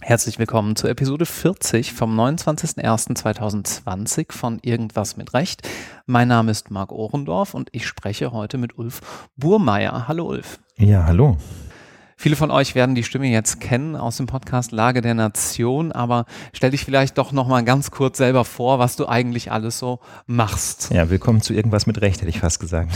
Herzlich willkommen zur Episode 40 vom 29.01.2020 von Irgendwas mit Recht. Mein Name ist Marc Ohrendorf und ich spreche heute mit Ulf Burmeier. Hallo Ulf. Ja, hallo. Viele von euch werden die Stimme jetzt kennen aus dem Podcast Lage der Nation, aber stell dich vielleicht doch noch mal ganz kurz selber vor, was du eigentlich alles so machst. Ja, willkommen zu irgendwas mit Recht, hätte ich fast gesagt.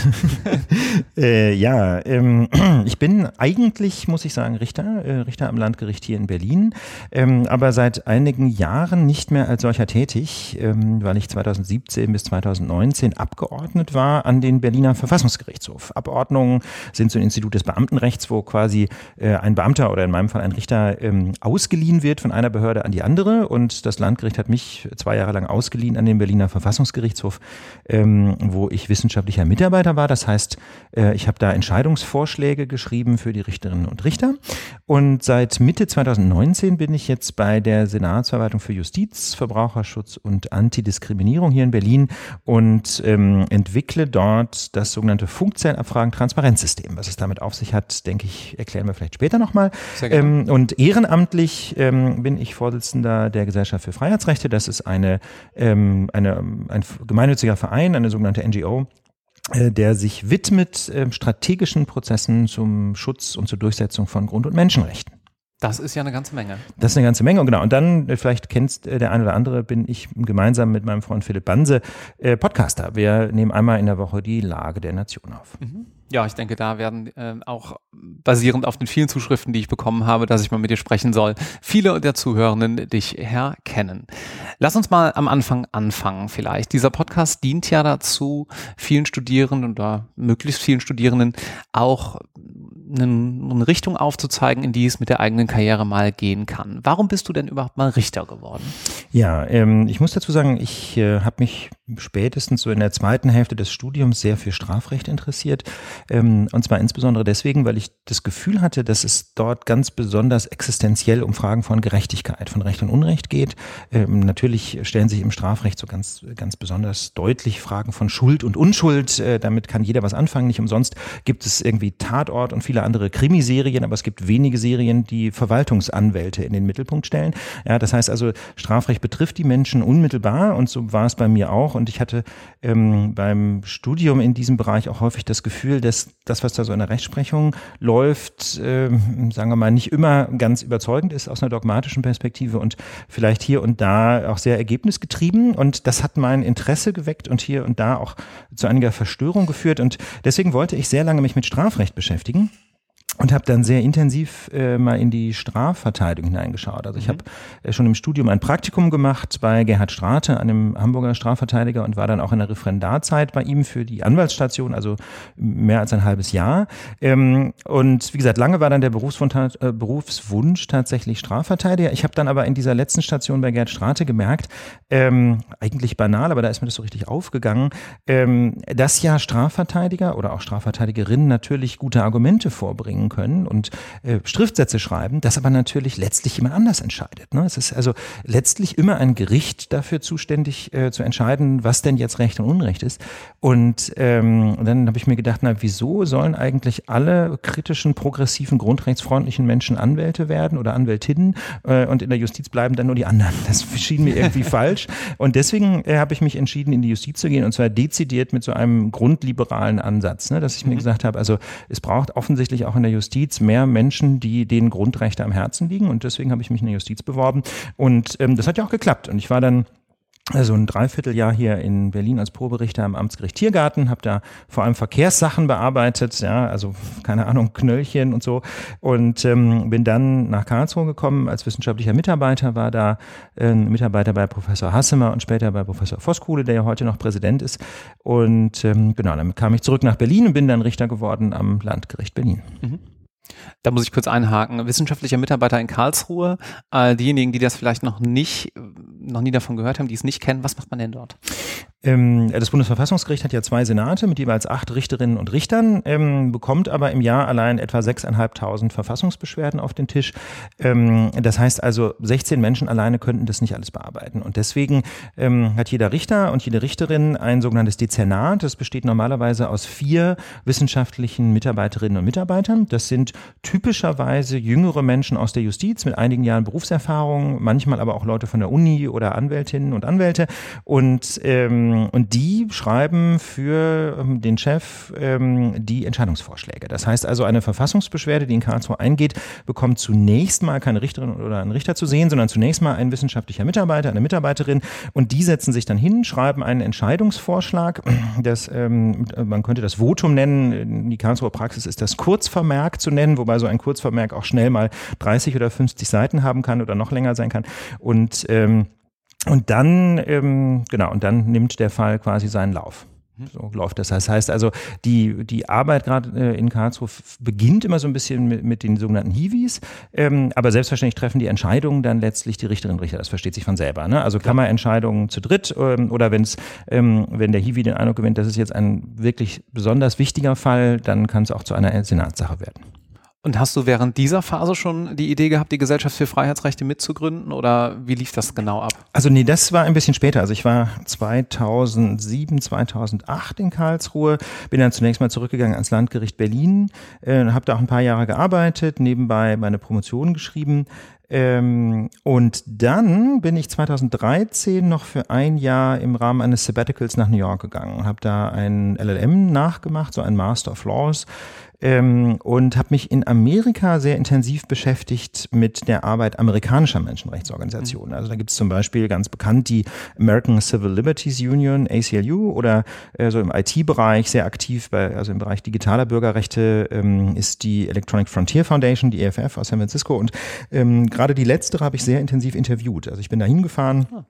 äh, ja, ähm, ich bin eigentlich, muss ich sagen, Richter, äh, Richter am Landgericht hier in Berlin, ähm, aber seit einigen Jahren nicht mehr als solcher tätig, ähm, weil ich 2017 bis 2019 abgeordnet war an den Berliner Verfassungsgerichtshof. Abordnungen sind so ein Institut des Beamtenrechts, wo quasi äh, ein Beamter oder in meinem Fall ein Richter ähm, ausgeliehen wird von einer Behörde an die andere. Und das Landgericht hat mich zwei Jahre lang ausgeliehen an den Berliner Verfassungsgerichtshof, ähm, wo ich wissenschaftlicher Mitarbeiter war. Das heißt, äh, ich habe da Entscheidungsvorschläge geschrieben für die Richterinnen und Richter. Und seit Mitte 2019 bin ich jetzt bei der Senatsverwaltung für Justiz, Verbraucherschutz und Antidiskriminierung hier in Berlin und ähm, entwickle dort das sogenannte Funkzellenabfragen-Transparenzsystem. Was es damit auf sich hat, denke ich, erklären wir vielleicht später nochmal. Ähm, und ehrenamtlich ähm, bin ich Vorsitzender der Gesellschaft für Freiheitsrechte. Das ist eine, ähm, eine, ein gemeinnütziger Verein, eine sogenannte NGO, äh, der sich widmet äh, strategischen Prozessen zum Schutz und zur Durchsetzung von Grund- und Menschenrechten. Das ist ja eine ganze Menge. Das ist eine ganze Menge. Und genau. Und dann, äh, vielleicht kennst äh, der eine oder andere, bin ich gemeinsam mit meinem Freund Philipp Banse äh, Podcaster. Wir nehmen einmal in der Woche die Lage der Nation auf. Mhm. Ja, ich denke, da werden äh, auch basierend auf den vielen Zuschriften, die ich bekommen habe, dass ich mal mit dir sprechen soll, viele der Zuhörenden dich herkennen. Lass uns mal am Anfang anfangen vielleicht. Dieser Podcast dient ja dazu, vielen Studierenden oder möglichst vielen Studierenden auch eine Richtung aufzuzeigen, in die es mit der eigenen Karriere mal gehen kann. Warum bist du denn überhaupt mal Richter geworden? Ja, ähm, ich muss dazu sagen, ich äh, habe mich spätestens so in der zweiten Hälfte des Studiums sehr für Strafrecht interessiert. Ähm, und zwar insbesondere deswegen, weil ich das Gefühl hatte, dass es dort ganz besonders existenziell um Fragen von Gerechtigkeit, von Recht und Unrecht geht. Ähm, natürlich stellen sich im Strafrecht so ganz, ganz besonders deutlich Fragen von Schuld und Unschuld. Äh, damit kann jeder was anfangen. Nicht umsonst gibt es irgendwie Tatort und viele andere Krimiserien, aber es gibt wenige Serien, die Verwaltungsanwälte in den Mittelpunkt stellen. Ja, das heißt also, Strafrecht betrifft die Menschen unmittelbar und so war es bei mir auch und ich hatte ähm, beim Studium in diesem Bereich auch häufig das Gefühl, dass das, was da so in der Rechtsprechung läuft, ähm, sagen wir mal, nicht immer ganz überzeugend ist aus einer dogmatischen Perspektive und vielleicht hier und da auch sehr ergebnisgetrieben. Und das hat mein Interesse geweckt und hier und da auch zu einiger Verstörung geführt. Und deswegen wollte ich sehr lange mich mit Strafrecht beschäftigen und habe dann sehr intensiv äh, mal in die Strafverteidigung hineingeschaut. Also ich mhm. habe äh, schon im Studium ein Praktikum gemacht bei Gerhard Strate, einem Hamburger Strafverteidiger und war dann auch in der Referendarzeit bei ihm für die Anwaltsstation, also mehr als ein halbes Jahr. Ähm, und wie gesagt, lange war dann der Berufswunsch, äh, Berufswunsch tatsächlich Strafverteidiger. Ich habe dann aber in dieser letzten Station bei Gerhard Strate gemerkt, ähm, eigentlich banal, aber da ist mir das so richtig aufgegangen, ähm, dass ja Strafverteidiger oder auch Strafverteidigerinnen natürlich gute Argumente vorbringen bringen können und äh, Schriftsätze schreiben, das aber natürlich letztlich jemand anders entscheidet. Ne? Es ist also letztlich immer ein Gericht dafür zuständig äh, zu entscheiden, was denn jetzt Recht und Unrecht ist. Und, ähm, dann habe ich mir gedacht, na wieso sollen eigentlich alle kritischen, progressiven, grundrechtsfreundlichen Menschen Anwälte werden oder Anwältinnen äh, und in der Justiz bleiben dann nur die anderen? Das schien mir irgendwie falsch. Und deswegen äh, habe ich mich entschieden, in die Justiz zu gehen und zwar dezidiert mit so einem grundliberalen Ansatz, ne? dass ich mir mhm. gesagt habe, also es braucht offensichtlich auch in der der Justiz mehr Menschen, die denen Grundrechte am Herzen liegen. Und deswegen habe ich mich in der Justiz beworben. Und ähm, das hat ja auch geklappt. Und ich war dann also ein Dreivierteljahr hier in Berlin als Proberichter am Amtsgericht Tiergarten, habe da vor allem Verkehrssachen bearbeitet, ja, also keine Ahnung, Knöllchen und so und ähm, bin dann nach Karlsruhe gekommen als wissenschaftlicher Mitarbeiter, war da äh, Mitarbeiter bei Professor Hassemer und später bei Professor Voskuhle, der ja heute noch Präsident ist und ähm, genau, dann kam ich zurück nach Berlin und bin dann Richter geworden am Landgericht Berlin. Mhm. Da muss ich kurz einhaken. Wissenschaftlicher Mitarbeiter in Karlsruhe. Äh, diejenigen, die das vielleicht noch nicht, noch nie davon gehört haben, die es nicht kennen, was macht man denn dort? Ähm, das Bundesverfassungsgericht hat ja zwei Senate mit jeweils acht Richterinnen und Richtern, ähm, bekommt aber im Jahr allein etwa 6.500 Verfassungsbeschwerden auf den Tisch. Ähm, das heißt also, 16 Menschen alleine könnten das nicht alles bearbeiten. Und deswegen ähm, hat jeder Richter und jede Richterin ein sogenanntes Dezernat. Das besteht normalerweise aus vier wissenschaftlichen Mitarbeiterinnen und Mitarbeitern. Das sind typischerweise jüngere Menschen aus der Justiz mit einigen Jahren Berufserfahrung, manchmal aber auch Leute von der Uni oder Anwältinnen und Anwälte. Und ähm, und die schreiben für ähm, den Chef ähm, die Entscheidungsvorschläge. Das heißt also, eine Verfassungsbeschwerde, die in Karlsruhe eingeht, bekommt zunächst mal keine Richterin oder einen Richter zu sehen, sondern zunächst mal ein wissenschaftlicher Mitarbeiter, eine Mitarbeiterin. Und die setzen sich dann hin, schreiben einen Entscheidungsvorschlag. Das, ähm, man könnte das Votum nennen. Die Karlsruher Praxis ist das Kurzvermerk zu nennen, wobei so ein Kurzvermerk auch schnell mal 30 oder 50 Seiten haben kann oder noch länger sein kann. Und ähm, und dann, ähm, genau, und dann nimmt der Fall quasi seinen Lauf. Mhm. So läuft das. Das heißt also, die, die Arbeit gerade äh, in Karlsruhe beginnt immer so ein bisschen mit, mit den sogenannten Hiwis, ähm, aber selbstverständlich treffen die Entscheidungen dann letztlich die Richterinnen und Richter. Das versteht sich von selber. Ne? Also Kammerentscheidungen zu dritt ähm, oder wenn's, ähm, wenn der Hiwi den Eindruck gewinnt, das ist jetzt ein wirklich besonders wichtiger Fall, dann kann es auch zu einer Senatssache werden. Und hast du während dieser Phase schon die Idee gehabt, die Gesellschaft für Freiheitsrechte mitzugründen oder wie lief das genau ab? Also nee, das war ein bisschen später. Also ich war 2007, 2008 in Karlsruhe, bin dann zunächst mal zurückgegangen ans Landgericht Berlin, äh, habe da auch ein paar Jahre gearbeitet, nebenbei meine Promotion geschrieben. Ähm, und dann bin ich 2013 noch für ein Jahr im Rahmen eines Sabbaticals nach New York gegangen, habe da ein LLM nachgemacht, so ein Master of Laws ähm, und habe mich in Amerika sehr intensiv beschäftigt mit der Arbeit amerikanischer Menschenrechtsorganisationen. Also da gibt es zum Beispiel ganz bekannt die American Civil Liberties Union, ACLU, oder äh, so im IT-Bereich sehr aktiv, bei, also im Bereich digitaler Bürgerrechte ähm, ist die Electronic Frontier Foundation, die EFF aus San Francisco. Und ähm, gerade die letztere habe ich sehr intensiv interviewt. Also ich bin da hingefahren. Ah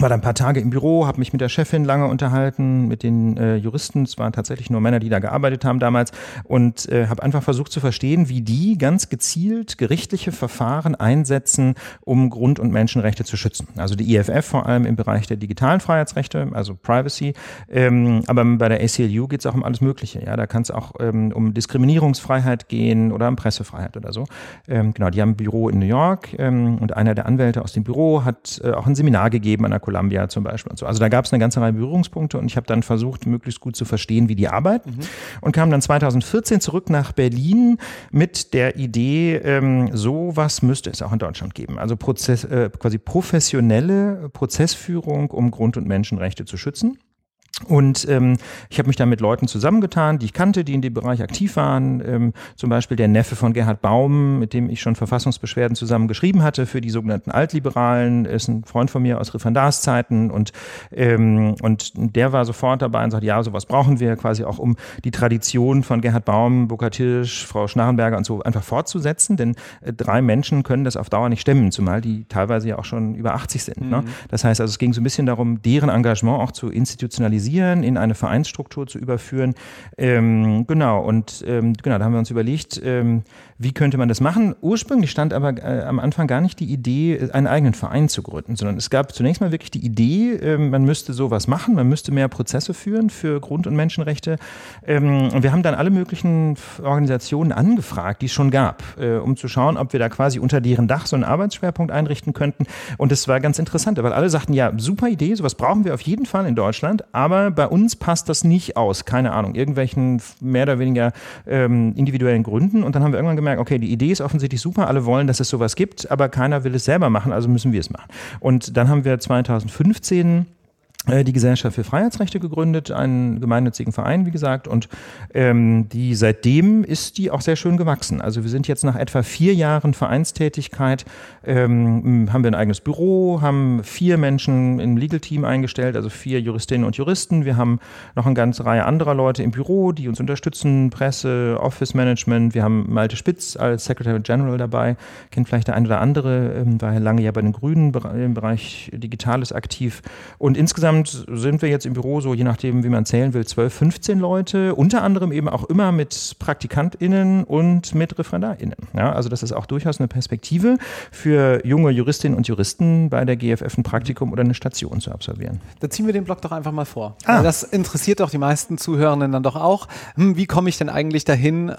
war dann ein paar Tage im Büro, habe mich mit der Chefin lange unterhalten, mit den äh, Juristen. Es waren tatsächlich nur Männer, die da gearbeitet haben damals und äh, habe einfach versucht zu verstehen, wie die ganz gezielt gerichtliche Verfahren einsetzen, um Grund- und Menschenrechte zu schützen. Also die IFF vor allem im Bereich der digitalen Freiheitsrechte, also Privacy. Ähm, aber bei der ACLU geht es auch um alles Mögliche. Ja, da kann es auch ähm, um Diskriminierungsfreiheit gehen oder um Pressefreiheit oder so. Ähm, genau, die haben ein Büro in New York ähm, und einer der Anwälte aus dem Büro hat äh, auch ein Seminar gegeben an der Columbia zum Beispiel und so. Also da gab es eine ganze Reihe Berührungspunkte und ich habe dann versucht, möglichst gut zu verstehen, wie die arbeiten mhm. und kam dann 2014 zurück nach Berlin mit der Idee, ähm, sowas müsste es auch in Deutschland geben. Also Prozess, äh, quasi professionelle Prozessführung, um Grund- und Menschenrechte zu schützen. Und ähm, ich habe mich da mit Leuten zusammengetan, die ich kannte, die in dem Bereich aktiv waren. Ähm, zum Beispiel der Neffe von Gerhard Baum, mit dem ich schon Verfassungsbeschwerden zusammen geschrieben hatte für die sogenannten Altliberalen, ist ein Freund von mir aus Referendarszeiten und, ähm, und der war sofort dabei und sagt, ja, sowas brauchen wir quasi auch, um die Tradition von Gerhard Baum, Burkhard Hirsch, Frau Schnarrenberger und so einfach fortzusetzen, denn äh, drei Menschen können das auf Dauer nicht stemmen, zumal die teilweise ja auch schon über 80 sind. Ne? Mhm. Ne? Das heißt also, es ging so ein bisschen darum, deren Engagement auch zu institutionalisieren organisieren, in eine Vereinsstruktur zu überführen. Ähm, genau, und ähm, genau, da haben wir uns überlegt, ähm, wie könnte man das machen? Ursprünglich stand aber äh, am Anfang gar nicht die Idee, einen eigenen Verein zu gründen, sondern es gab zunächst mal wirklich die Idee, äh, man müsste sowas machen, man müsste mehr Prozesse führen für Grund- und Menschenrechte. Ähm, und wir haben dann alle möglichen Organisationen angefragt, die es schon gab, äh, um zu schauen, ob wir da quasi unter deren Dach so einen Arbeitsschwerpunkt einrichten könnten. Und das war ganz interessant, weil alle sagten, ja, super Idee, sowas brauchen wir auf jeden Fall in Deutschland, aber bei uns passt das nicht aus, keine Ahnung, irgendwelchen mehr oder weniger ähm, individuellen Gründen. Und dann haben wir irgendwann gemerkt, okay, die Idee ist offensichtlich super, alle wollen, dass es sowas gibt, aber keiner will es selber machen, also müssen wir es machen. Und dann haben wir 2015 äh, die Gesellschaft für Freiheitsrechte gegründet, einen gemeinnützigen Verein, wie gesagt, und ähm, die seitdem ist die auch sehr schön gewachsen. Also wir sind jetzt nach etwa vier Jahren Vereinstätigkeit, ähm, haben wir ein eigenes Büro, haben vier Menschen im Legal Team eingestellt, also vier Juristinnen und Juristen. Wir haben noch eine ganze Reihe anderer Leute im Büro, die uns unterstützen, Presse, Office Management. Wir haben Malte Spitz als Secretary General dabei, kennt vielleicht der eine oder andere, ähm, war lange ja bei den Grünen im Bereich Digitales aktiv. Und insgesamt insgesamt sind wir jetzt im Büro so, je nachdem, wie man zählen will, 12, 15 Leute, unter anderem eben auch immer mit PraktikantInnen und mit ReferendarInnen. Ja, also das ist auch durchaus eine Perspektive für junge Juristinnen und Juristen bei der GFF ein Praktikum oder eine Station zu absolvieren. Da ziehen wir den Blog doch einfach mal vor. Ah. Das interessiert doch die meisten Zuhörenden dann doch auch. Hm, wie komme ich denn eigentlich dahin, äh,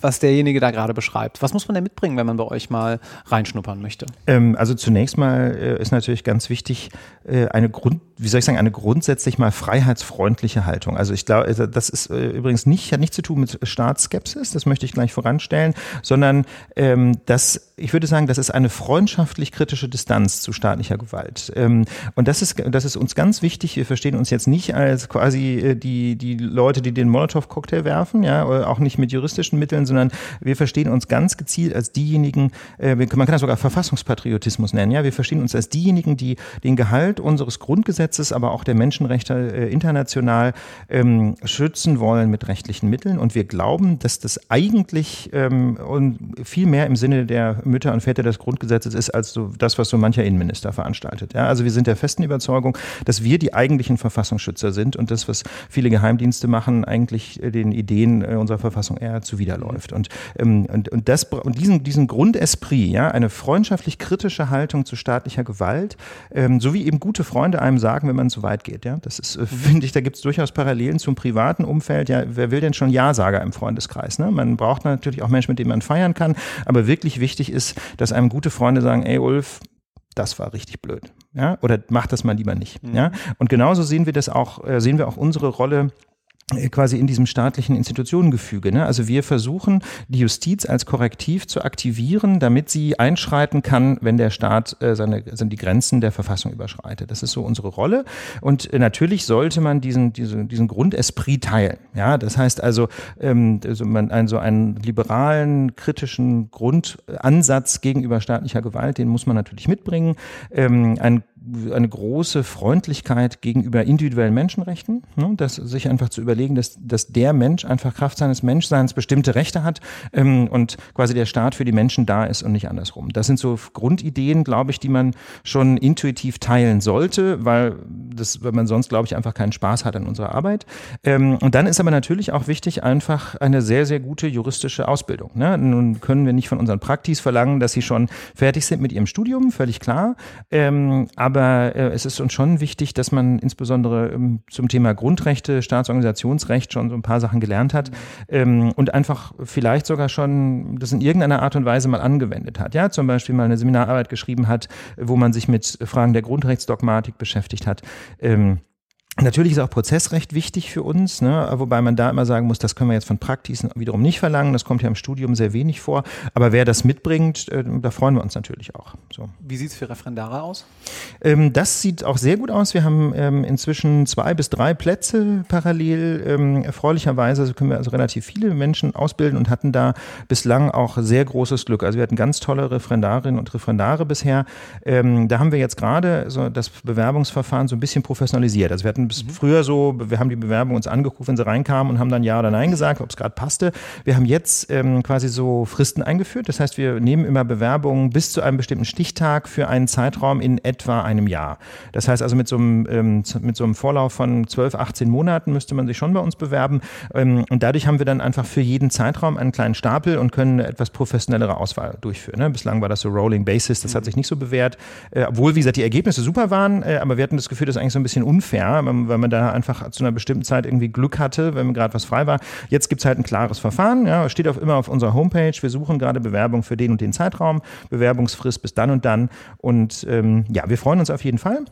was derjenige da gerade beschreibt? Was muss man denn mitbringen, wenn man bei euch mal reinschnuppern möchte? Ähm, also zunächst mal äh, ist natürlich ganz wichtig, äh, eine Grund, wie soll ich sagen, eine grundsätzlich mal freiheitsfreundliche Haltung. Also ich glaube, also das ist äh, übrigens nicht, hat nichts zu tun mit Staatsskepsis, das möchte ich gleich voranstellen, sondern ähm, das, ich würde sagen, das ist eine freundschaftlich kritische Distanz zu staatlicher Gewalt. Ähm, und das ist, das ist uns ganz wichtig. Wir verstehen uns jetzt nicht als quasi äh, die, die Leute, die den Molotow-Cocktail werfen, ja, auch nicht mit juristischen Mitteln, sondern wir verstehen uns ganz gezielt als diejenigen, äh, man kann das sogar Verfassungspatriotismus nennen, ja, wir verstehen uns als diejenigen, die den Gehalt unseres Grundgesetzes, aber auch der Menschenrechte äh, international ähm, schützen wollen mit rechtlichen Mitteln. Und wir glauben, dass das eigentlich ähm, und viel mehr im Sinne der Mütter und Väter des Grundgesetzes ist, als so das, was so mancher Innenminister veranstaltet. Ja, also wir sind der festen Überzeugung, dass wir die eigentlichen Verfassungsschützer sind und das, was viele Geheimdienste machen, eigentlich äh, den Ideen äh, unserer Verfassung eher zuwiderläuft. Und, ähm, und, und, das, und diesen, diesen Grundesprit, ja, eine freundschaftlich kritische Haltung zu staatlicher Gewalt, ähm, so wie eben gute Freunde einem sagen, wenn man zu weit geht. Ja, das ist, äh, finde ich, da gibt es durchaus Parallelen zum privaten Umfeld. Ja, wer will denn schon Ja-Sager im Freundeskreis? Ne? Man braucht natürlich auch Menschen, mit denen man feiern kann. Aber wirklich wichtig ist, dass einem gute Freunde sagen, ey Ulf, das war richtig blöd. Ja, oder mach das mal lieber nicht. Mhm. Ja, und genauso sehen wir das auch, äh, sehen wir auch unsere Rolle quasi in diesem staatlichen Institutionengefüge. Ne? Also wir versuchen, die Justiz als Korrektiv zu aktivieren, damit sie einschreiten kann, wenn der Staat äh, seine, seine die Grenzen der Verfassung überschreitet. Das ist so unsere Rolle. Und äh, natürlich sollte man diesen, diesen, diesen Grundesprit teilen. Ja, das heißt also, ähm, also man einen, so einen liberalen, kritischen Grundansatz gegenüber staatlicher Gewalt, den muss man natürlich mitbringen. Ähm, ein eine große Freundlichkeit gegenüber individuellen Menschenrechten, ne, dass sich einfach zu überlegen, dass, dass der Mensch einfach Kraft seines Menschseins bestimmte Rechte hat ähm, und quasi der Staat für die Menschen da ist und nicht andersrum. Das sind so Grundideen, glaube ich, die man schon intuitiv teilen sollte, weil das, weil man sonst, glaube ich, einfach keinen Spaß hat an unserer Arbeit. Ähm, und dann ist aber natürlich auch wichtig einfach eine sehr, sehr gute juristische Ausbildung. Ne? Nun können wir nicht von unseren Praktis verlangen, dass sie schon fertig sind mit ihrem Studium, völlig klar. Ähm, aber aber äh, es ist uns schon wichtig, dass man insbesondere ähm, zum Thema Grundrechte, Staatsorganisationsrecht schon so ein paar Sachen gelernt hat ähm, und einfach vielleicht sogar schon das in irgendeiner Art und Weise mal angewendet hat. Ja, zum Beispiel mal eine Seminararbeit geschrieben hat, wo man sich mit Fragen der Grundrechtsdogmatik beschäftigt hat. Ähm, Natürlich ist auch Prozessrecht wichtig für uns, ne? wobei man da immer sagen muss, das können wir jetzt von Praktisen wiederum nicht verlangen. Das kommt ja im Studium sehr wenig vor. Aber wer das mitbringt, äh, da freuen wir uns natürlich auch. So. Wie sieht es für Referendare aus? Ähm, das sieht auch sehr gut aus. Wir haben ähm, inzwischen zwei bis drei Plätze parallel. Ähm, erfreulicherweise können wir also relativ viele Menschen ausbilden und hatten da bislang auch sehr großes Glück. Also wir hatten ganz tolle Referendarinnen und Referendare bisher. Ähm, da haben wir jetzt gerade so das Bewerbungsverfahren so ein bisschen professionalisiert. Also wir hatten hatten bis mhm. früher so, wir haben die Bewerbung uns angeguckt, wenn sie reinkamen und haben dann Ja oder Nein gesagt, ob es gerade passte. Wir haben jetzt ähm, quasi so Fristen eingeführt. Das heißt, wir nehmen immer Bewerbungen bis zu einem bestimmten Stichtag für einen Zeitraum in etwa einem Jahr. Das heißt also mit so einem, ähm, mit so einem Vorlauf von 12, 18 Monaten müsste man sich schon bei uns bewerben. Ähm, und dadurch haben wir dann einfach für jeden Zeitraum einen kleinen Stapel und können eine etwas professionellere Auswahl durchführen. Ne? Bislang war das so Rolling Basis, das hat mhm. sich nicht so bewährt. Äh, obwohl, wie gesagt, die Ergebnisse super waren, äh, aber wir hatten das Gefühl, das ist eigentlich so ein bisschen unfair weil man da einfach zu einer bestimmten Zeit irgendwie Glück hatte, wenn gerade was frei war. Jetzt gibt es halt ein klares Verfahren, ja, steht auf, immer auf unserer Homepage. Wir suchen gerade Bewerbung für den und den Zeitraum, Bewerbungsfrist bis dann und dann. Und ähm, ja, wir freuen uns auf jeden Fall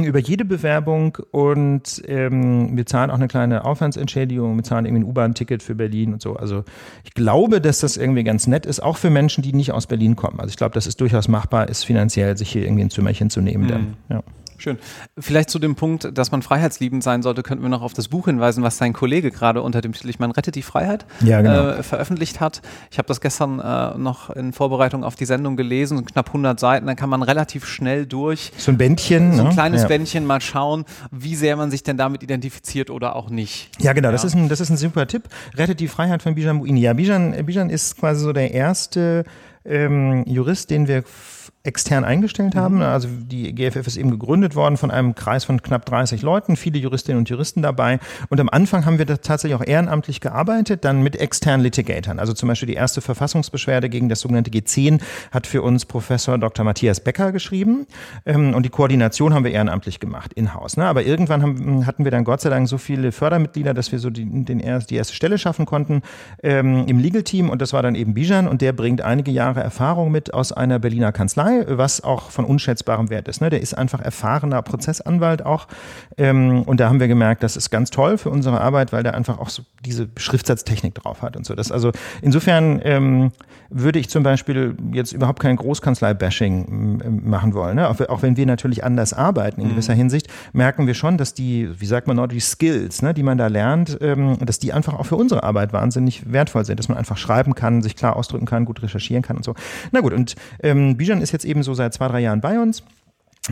über jede Bewerbung und ähm, wir zahlen auch eine kleine Aufwandsentschädigung, wir zahlen irgendwie ein U-Bahn-Ticket für Berlin und so. Also ich glaube, dass das irgendwie ganz nett ist, auch für Menschen, die nicht aus Berlin kommen. Also ich glaube, dass es durchaus machbar ist, finanziell sich hier irgendwie ein Zimmerchen zu nehmen. Mhm. Dann, ja. Schön. Vielleicht zu dem Punkt, dass man freiheitsliebend sein sollte, könnten wir noch auf das Buch hinweisen, was sein Kollege gerade unter dem Titel Ich Man rettet die Freiheit ja, genau. äh, veröffentlicht hat. Ich habe das gestern äh, noch in Vorbereitung auf die Sendung gelesen, knapp 100 Seiten, dann kann man relativ schnell durch. So ein Bändchen. So ein ne? kleines ja. Bändchen mal schauen, wie sehr man sich denn damit identifiziert oder auch nicht. Ja, genau, ja. Das, ist ein, das ist ein super Tipp. Rettet die Freiheit von Bijan Buini. Ja, Bijan, Bijan ist quasi so der erste ähm, Jurist, den wir extern eingestellt haben. Mhm. Also die GFF ist eben gegründet worden von einem Kreis von knapp 30 Leuten, viele Juristinnen und Juristen dabei. Und am Anfang haben wir da tatsächlich auch ehrenamtlich gearbeitet, dann mit externen Litigatoren. Also zum Beispiel die erste Verfassungsbeschwerde gegen das sogenannte G10 hat für uns Professor Dr. Matthias Becker geschrieben. Ähm, und die Koordination haben wir ehrenamtlich gemacht, in-house. Ne? Aber irgendwann haben, hatten wir dann Gott sei Dank so viele Fördermitglieder, dass wir so die, den, die erste Stelle schaffen konnten ähm, im Legal-Team. Und das war dann eben Bijan und der bringt einige Jahre Erfahrung mit aus einer Berliner Kanzlei, was auch von unschätzbarem Wert ist. Ne? Der ist einfach erfahrener Prozessanwalt auch. Ähm, und da haben wir gemerkt, das ist ganz toll für unsere Arbeit, weil der einfach auch so diese Schriftsatztechnik drauf hat und so. Das also insofern ähm, würde ich zum Beispiel jetzt überhaupt kein Großkanzlei-Bashing machen wollen. Ne? Auch, auch, wenn wir natürlich anders arbeiten in mhm. gewisser Hinsicht, merken wir schon, dass die, wie sagt man noch, die Skills, ne, die man da lernt, ähm, dass die einfach auch für unsere Arbeit wahnsinnig wertvoll sind, dass man einfach schreiben kann, sich klar ausdrücken kann, gut recherchieren kann und so. Na gut, und ähm, Bijan ist jetzt eben so seit zwei, drei Jahren bei uns.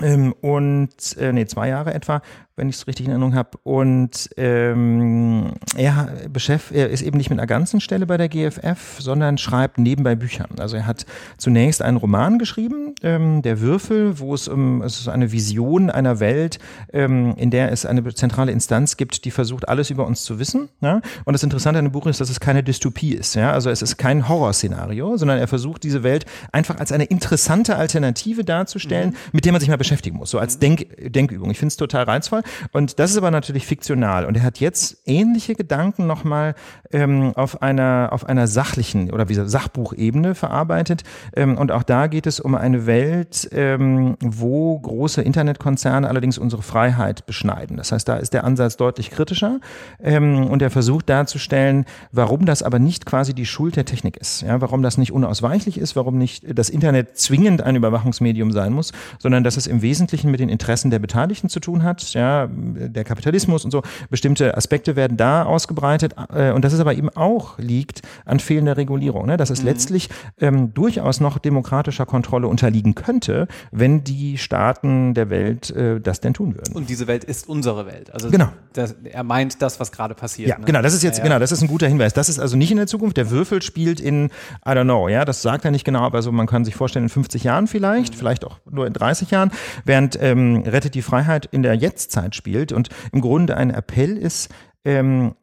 Ähm, und äh, nee, zwei Jahre etwa wenn ich es richtig in Erinnerung habe. Und ähm, er, beschäft, er ist eben nicht mit einer ganzen Stelle bei der GFF, sondern schreibt nebenbei Bücher. Also er hat zunächst einen Roman geschrieben, ähm, Der Würfel, wo es um es ist eine Vision einer Welt, ähm, in der es eine zentrale Instanz gibt, die versucht, alles über uns zu wissen. Ja? Und das Interessante an dem Buch ist, dass es keine Dystopie ist. Ja? Also es ist kein Horrorszenario, sondern er versucht, diese Welt einfach als eine interessante Alternative darzustellen, mhm. mit der man sich mal beschäftigen muss, so als Denk Denkübung. Ich finde es total reizvoll. Und das ist aber natürlich fiktional. Und er hat jetzt ähnliche Gedanken nochmal ähm, auf einer auf einer sachlichen oder wie Sachbuchebene verarbeitet. Ähm, und auch da geht es um eine Welt, ähm, wo große Internetkonzerne allerdings unsere Freiheit beschneiden. Das heißt, da ist der Ansatz deutlich kritischer. Ähm, und er versucht darzustellen, warum das aber nicht quasi die Schuld der Technik ist. Ja, warum das nicht unausweichlich ist, warum nicht das Internet zwingend ein Überwachungsmedium sein muss, sondern dass es im Wesentlichen mit den Interessen der Beteiligten zu tun hat. Ja, der Kapitalismus und so, bestimmte Aspekte werden da ausgebreitet äh, und dass es aber eben auch liegt an fehlender Regulierung, ne? dass es mhm. letztlich ähm, durchaus noch demokratischer Kontrolle unterliegen könnte, wenn die Staaten der Welt äh, das denn tun würden. Und diese Welt ist unsere Welt. Also genau. Das, er meint das, was gerade passiert. Ja, ne? genau, das ist jetzt, ja, ja. genau, das ist ein guter Hinweis. Das ist also nicht in der Zukunft. Der Würfel spielt in, I don't know, ja, das sagt er nicht genau, aber so man kann sich vorstellen, in 50 Jahren vielleicht, mhm. vielleicht auch nur in 30 Jahren, während ähm, Rettet die Freiheit in der Jetztzeit spielt. Und im Grunde ein Appell ist, ähm,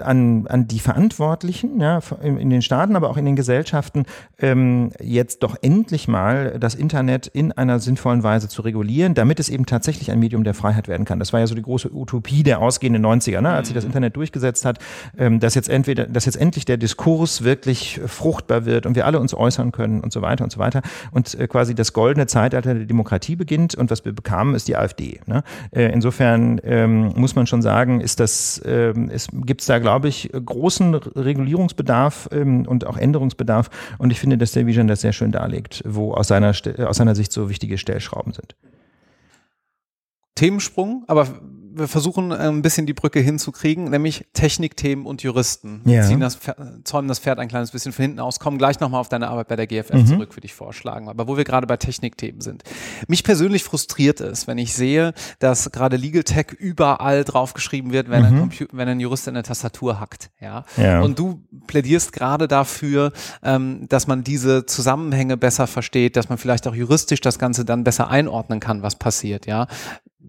an, an die Verantwortlichen ja, in den Staaten, aber auch in den Gesellschaften, ähm, jetzt doch endlich mal das Internet in einer sinnvollen Weise zu regulieren, damit es eben tatsächlich ein Medium der Freiheit werden kann. Das war ja so die große Utopie der ausgehenden 90er, ne, als sich das mhm. Internet durchgesetzt hat, ähm, dass jetzt entweder, dass jetzt endlich der Diskurs wirklich fruchtbar wird und wir alle uns äußern können und so weiter und so weiter und äh, quasi das goldene Zeitalter der Demokratie beginnt und was wir bekamen, ist die AfD. Ne? Äh, insofern ähm, muss man schon sagen, ist das, ähm, es gibt es da, glaube ich, großen Regulierungsbedarf ähm, und auch Änderungsbedarf. Und ich finde, dass der Vision das sehr schön darlegt, wo aus seiner, aus seiner Sicht so wichtige Stellschrauben sind. Themensprung, aber wir versuchen äh, ein bisschen die Brücke hinzukriegen, nämlich Technikthemen und Juristen. Wir ziehen das, zäumen das Pferd ein kleines bisschen von hinten aus, kommen gleich nochmal auf deine Arbeit bei der GFF mhm. zurück, würde ich vorschlagen. Aber wo wir gerade bei Technikthemen sind. Mich persönlich frustriert es, wenn ich sehe, dass gerade Legal Tech überall draufgeschrieben wird, wenn, mhm. ein, wenn ein Jurist in der Tastatur hackt. Ja? ja. Und du plädierst gerade dafür, ähm, dass man diese Zusammenhänge besser versteht, dass man vielleicht auch juristisch das Ganze dann besser einordnen kann, was passiert. Ja,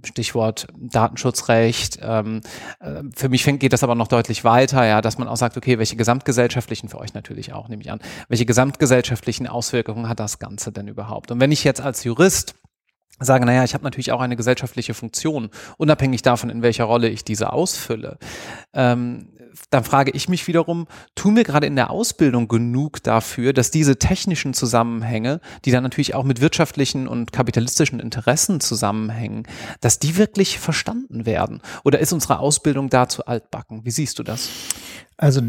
Stichwort Datenschutzrecht. Ähm, äh, für mich geht das aber noch deutlich weiter, ja, dass man auch sagt, okay, welche gesamtgesellschaftlichen, für euch natürlich auch, nehme ich an, welche gesamtgesellschaftlichen Auswirkungen hat das Ganze denn überhaupt? Und wenn ich jetzt als Jurist sage, naja, ich habe natürlich auch eine gesellschaftliche Funktion, unabhängig davon, in welcher Rolle ich diese ausfülle, ähm, dann frage ich mich wiederum, tun wir gerade in der Ausbildung genug dafür, dass diese technischen Zusammenhänge, die dann natürlich auch mit wirtschaftlichen und kapitalistischen Interessen zusammenhängen, dass die wirklich verstanden werden? Oder ist unsere Ausbildung dazu altbacken? Wie siehst du das? Also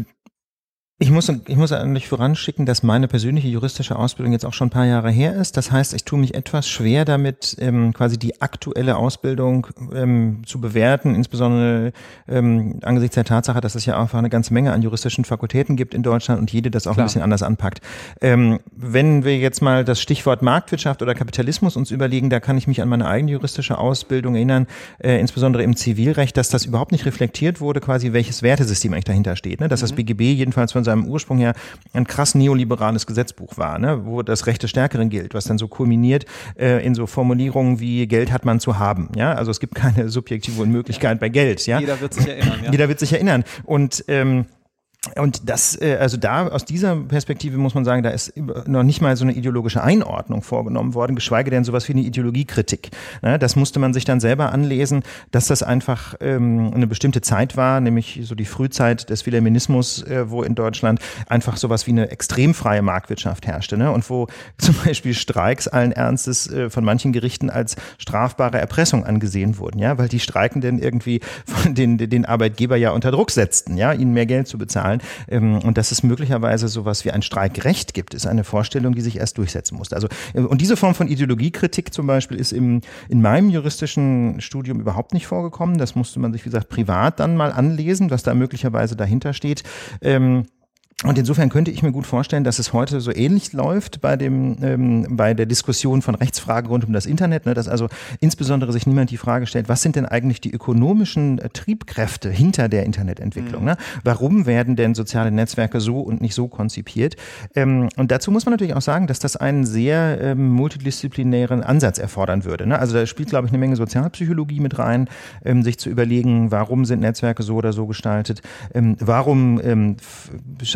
ich muss, ich muss eigentlich voranschicken, dass meine persönliche juristische Ausbildung jetzt auch schon ein paar Jahre her ist. Das heißt, ich tue mich etwas schwer damit, ähm, quasi die aktuelle Ausbildung ähm, zu bewerten, insbesondere ähm, angesichts der Tatsache, dass es ja einfach eine ganze Menge an juristischen Fakultäten gibt in Deutschland und jede das auch Klar. ein bisschen anders anpackt. Ähm, wenn wir jetzt mal das Stichwort Marktwirtschaft oder Kapitalismus uns überlegen, da kann ich mich an meine eigene juristische Ausbildung erinnern, äh, insbesondere im Zivilrecht, dass das überhaupt nicht reflektiert wurde, quasi welches Wertesystem eigentlich dahinter steht. Ne? Dass mhm. das BGB jedenfalls von seinem Ursprung her ein krass neoliberales Gesetzbuch war, ne? wo das Recht des Stärkeren gilt, was dann so kulminiert äh, in so Formulierungen wie Geld hat man zu haben. Ja, also es gibt keine subjektive Unmöglichkeit bei Geld. Ja, jeder wird sich erinnern. Ja? Jeder wird sich erinnern. Und ähm, und das, äh, also da aus dieser Perspektive muss man sagen, da ist noch nicht mal so eine ideologische Einordnung vorgenommen worden, geschweige denn sowas wie eine Ideologiekritik. Ne, das musste man sich dann selber anlesen, dass das einfach ähm, eine bestimmte Zeit war, nämlich so die Frühzeit des Wilhelminismus, äh, wo in Deutschland einfach sowas wie eine extrem freie Marktwirtschaft herrschte. Ne? Und wo zum Beispiel Streiks allen Ernstes äh, von manchen Gerichten als strafbare Erpressung angesehen wurden, ja, weil die Streikenden irgendwie von den, den Arbeitgeber ja unter Druck setzten, ja, ihnen mehr Geld zu bezahlen zahlen. Ähm, und dass es möglicherweise sowas wie ein Streikrecht gibt, ist eine Vorstellung, die sich erst durchsetzen musste. Also, äh, und diese Form von Ideologiekritik zum Beispiel ist im, in meinem juristischen Studium überhaupt nicht vorgekommen. Das musste man sich, wie gesagt, privat dann mal anlesen, was da möglicherweise dahinter steht. Ähm, und insofern könnte ich mir gut vorstellen, dass es heute so ähnlich läuft bei dem ähm, bei der Diskussion von Rechtsfragen rund um das Internet, ne, dass also insbesondere sich niemand die Frage stellt, was sind denn eigentlich die ökonomischen äh, Triebkräfte hinter der Internetentwicklung? Mhm. Ne? Warum werden denn soziale Netzwerke so und nicht so konzipiert? Ähm, und dazu muss man natürlich auch sagen, dass das einen sehr ähm, multidisziplinären Ansatz erfordern würde. Ne? Also da spielt, glaube ich, eine Menge Sozialpsychologie mit rein, ähm, sich zu überlegen, warum sind Netzwerke so oder so gestaltet? Ähm, warum ähm,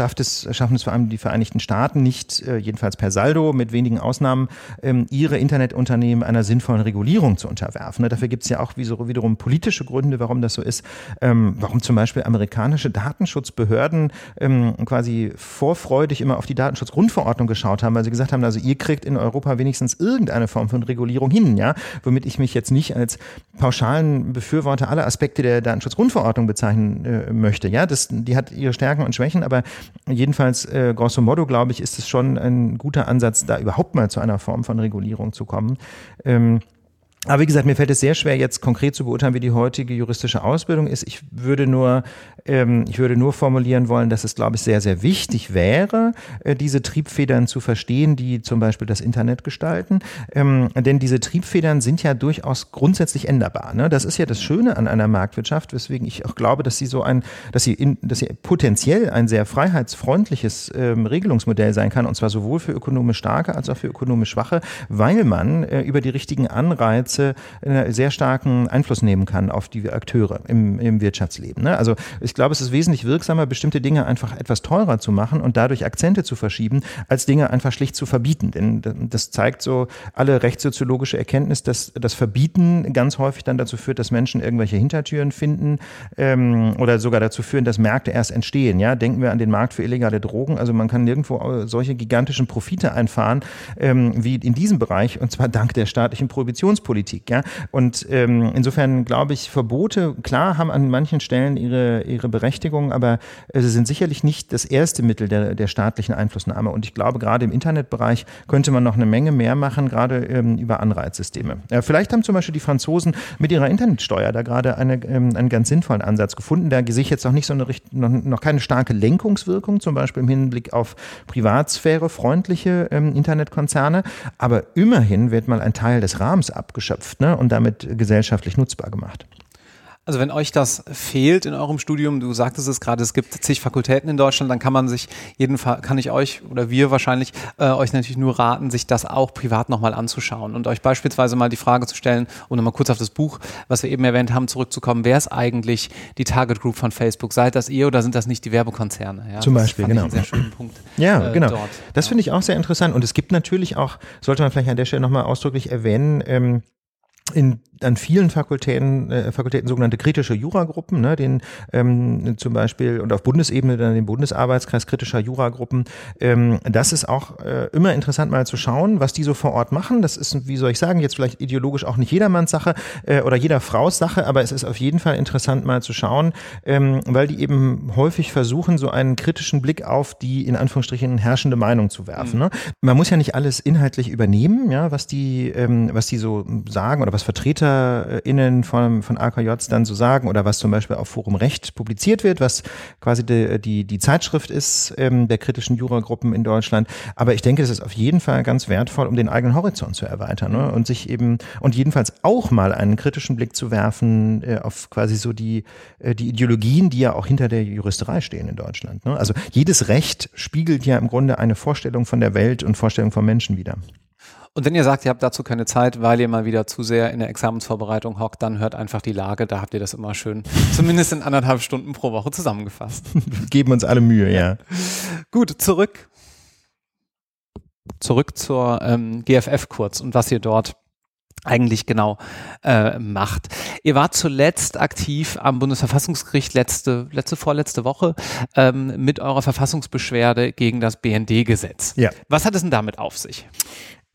schafft es, schaffen es vor allem die Vereinigten Staaten nicht, äh, jedenfalls per Saldo, mit wenigen Ausnahmen, ähm, ihre Internetunternehmen einer sinnvollen Regulierung zu unterwerfen. Ne? Dafür gibt es ja auch wiederum politische Gründe, warum das so ist. Ähm, warum zum Beispiel amerikanische Datenschutzbehörden ähm, quasi vorfreudig immer auf die Datenschutzgrundverordnung geschaut haben, weil sie gesagt haben, also ihr kriegt in Europa wenigstens irgendeine Form von Regulierung hin, ja, womit ich mich jetzt nicht als pauschalen Befürworter aller Aspekte der Datenschutzgrundverordnung bezeichnen äh, möchte. Ja, das, die hat ihre Stärken und Schwächen, aber Jedenfalls, äh, grosso modo, glaube ich, ist es schon ein guter Ansatz, da überhaupt mal zu einer Form von Regulierung zu kommen. Ähm, aber wie gesagt, mir fällt es sehr schwer, jetzt konkret zu beurteilen, wie die heutige juristische Ausbildung ist. Ich würde nur, ähm, ich würde nur formulieren wollen, dass es, glaube ich, sehr, sehr wichtig wäre, äh, diese Triebfedern zu verstehen, die zum Beispiel das Internet gestalten. Ähm, denn diese Triebfedern sind ja durchaus grundsätzlich änderbar. Ne? Das ist ja das Schöne an einer Marktwirtschaft, weswegen ich auch glaube, dass sie so ein, dass sie, in, dass sie potenziell ein sehr freiheitsfreundliches ähm, Regelungsmodell sein kann, und zwar sowohl für ökonomisch starke als auch für ökonomisch schwache, weil man äh, über die richtigen Anreize Gesetze äh, sehr starken Einfluss nehmen kann auf die Akteure im, im Wirtschaftsleben. Ne? Also ich glaube, es ist wesentlich wirksamer, bestimmte Dinge einfach etwas teurer zu machen und dadurch Akzente zu verschieben, als Dinge einfach schlicht zu verbieten. Denn das zeigt so alle rechtssoziologische Erkenntnis, dass das Verbieten ganz häufig dann dazu führt, dass Menschen irgendwelche Hintertüren finden ähm, oder sogar dazu führen, dass Märkte erst entstehen. Ja, denken wir an den Markt für illegale Drogen. Also man kann nirgendwo solche gigantischen Profite einfahren ähm, wie in diesem Bereich und zwar dank der staatlichen Prohibitionspolitik. Politik. Ja? Und ähm, insofern glaube ich, Verbote, klar, haben an manchen Stellen ihre, ihre Berechtigung, aber äh, sie sind sicherlich nicht das erste Mittel der, der staatlichen Einflussnahme. Und ich glaube, gerade im Internetbereich könnte man noch eine Menge mehr machen, gerade ähm, über Anreizsysteme. Äh, vielleicht haben zum Beispiel die Franzosen mit ihrer Internetsteuer da gerade eine, ähm, einen ganz sinnvollen Ansatz gefunden. Da sehe ich jetzt noch nicht so eine noch, noch keine starke Lenkungswirkung, zum Beispiel im Hinblick auf Privatsphäre freundliche ähm, Internetkonzerne. Aber immerhin wird mal ein Teil des Rahmens abgeschafft geschöpft ne? und damit gesellschaftlich nutzbar gemacht. Also wenn euch das fehlt in eurem Studium, du sagtest es gerade, es gibt zig Fakultäten in Deutschland, dann kann man sich jedenfalls, kann ich euch oder wir wahrscheinlich äh, euch natürlich nur raten, sich das auch privat nochmal anzuschauen und euch beispielsweise mal die Frage zu stellen, um nochmal kurz auf das Buch, was wir eben erwähnt haben, zurückzukommen, wer ist eigentlich die Target Group von Facebook? Seid das ihr oder sind das nicht die Werbekonzerne? Ja, Zum Beispiel, genau. einen sehr schönen Punkt. Ja, äh, genau. Dort. Das ja. finde ich auch sehr interessant und es gibt natürlich auch, sollte man vielleicht an der Stelle nochmal ausdrücklich erwähnen, ähm, in an vielen Fakultäten, äh, Fakultäten sogenannte kritische Juragruppen, ne, den ähm, zum Beispiel und auf Bundesebene dann den Bundesarbeitskreis kritischer Juragruppen. Ähm, das ist auch äh, immer interessant mal zu schauen, was die so vor Ort machen. Das ist, wie soll ich sagen, jetzt vielleicht ideologisch auch nicht jedermanns Sache äh, oder jeder Frau's Sache, aber es ist auf jeden Fall interessant mal zu schauen, ähm, weil die eben häufig versuchen, so einen kritischen Blick auf die in Anführungsstrichen herrschende Meinung zu werfen. Mhm. Ne? Man muss ja nicht alles inhaltlich übernehmen, ja, was die, ähm, was die so sagen oder was was VertreterInnen von, von AKJs dann so sagen oder was zum Beispiel auf Forum Recht publiziert wird, was quasi die, die, die Zeitschrift ist ähm, der kritischen Juragruppen in Deutschland. Aber ich denke, es ist auf jeden Fall ganz wertvoll, um den eigenen Horizont zu erweitern ne? und sich eben und jedenfalls auch mal einen kritischen Blick zu werfen äh, auf quasi so die, äh, die Ideologien, die ja auch hinter der Juristerei stehen in Deutschland. Ne? Also jedes Recht spiegelt ja im Grunde eine Vorstellung von der Welt und Vorstellung von Menschen wieder. Und wenn ihr sagt, ihr habt dazu keine Zeit, weil ihr mal wieder zu sehr in der Examensvorbereitung hockt, dann hört einfach die Lage. Da habt ihr das immer schön, zumindest in anderthalb Stunden pro Woche zusammengefasst. Geben uns alle Mühe, ja. Gut, zurück. Zurück zur ähm, GFF kurz und was ihr dort eigentlich genau äh, macht. Ihr wart zuletzt aktiv am Bundesverfassungsgericht letzte, letzte vorletzte Woche ähm, mit eurer Verfassungsbeschwerde gegen das BND-Gesetz. Ja. Was hat es denn damit auf sich?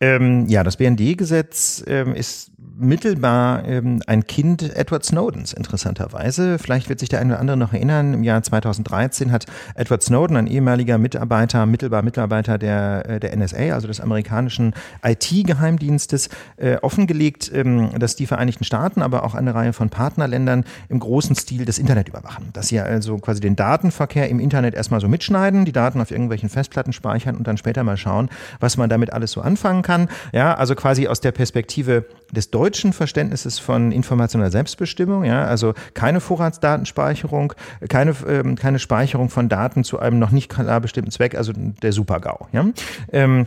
Ähm, ja, das BND-Gesetz ähm, ist mittelbar ähm, ein Kind Edward Snowdens, interessanterweise. Vielleicht wird sich der eine oder andere noch erinnern, im Jahr 2013 hat Edward Snowden, ein ehemaliger Mitarbeiter, mittelbar Mitarbeiter der, äh, der NSA, also des amerikanischen IT-Geheimdienstes, äh, offengelegt, ähm, dass die Vereinigten Staaten, aber auch eine Reihe von Partnerländern im großen Stil das Internet überwachen. Dass sie also quasi den Datenverkehr im Internet erstmal so mitschneiden, die Daten auf irgendwelchen Festplatten speichern und dann später mal schauen, was man damit alles so anfangen kann. Ja, also quasi aus der Perspektive des deutschen Verständnisses von informationeller Selbstbestimmung, ja, also keine Vorratsdatenspeicherung, keine, ähm, keine Speicherung von Daten zu einem noch nicht klar bestimmten Zweck, also der Super-GAU. Ja. Ähm,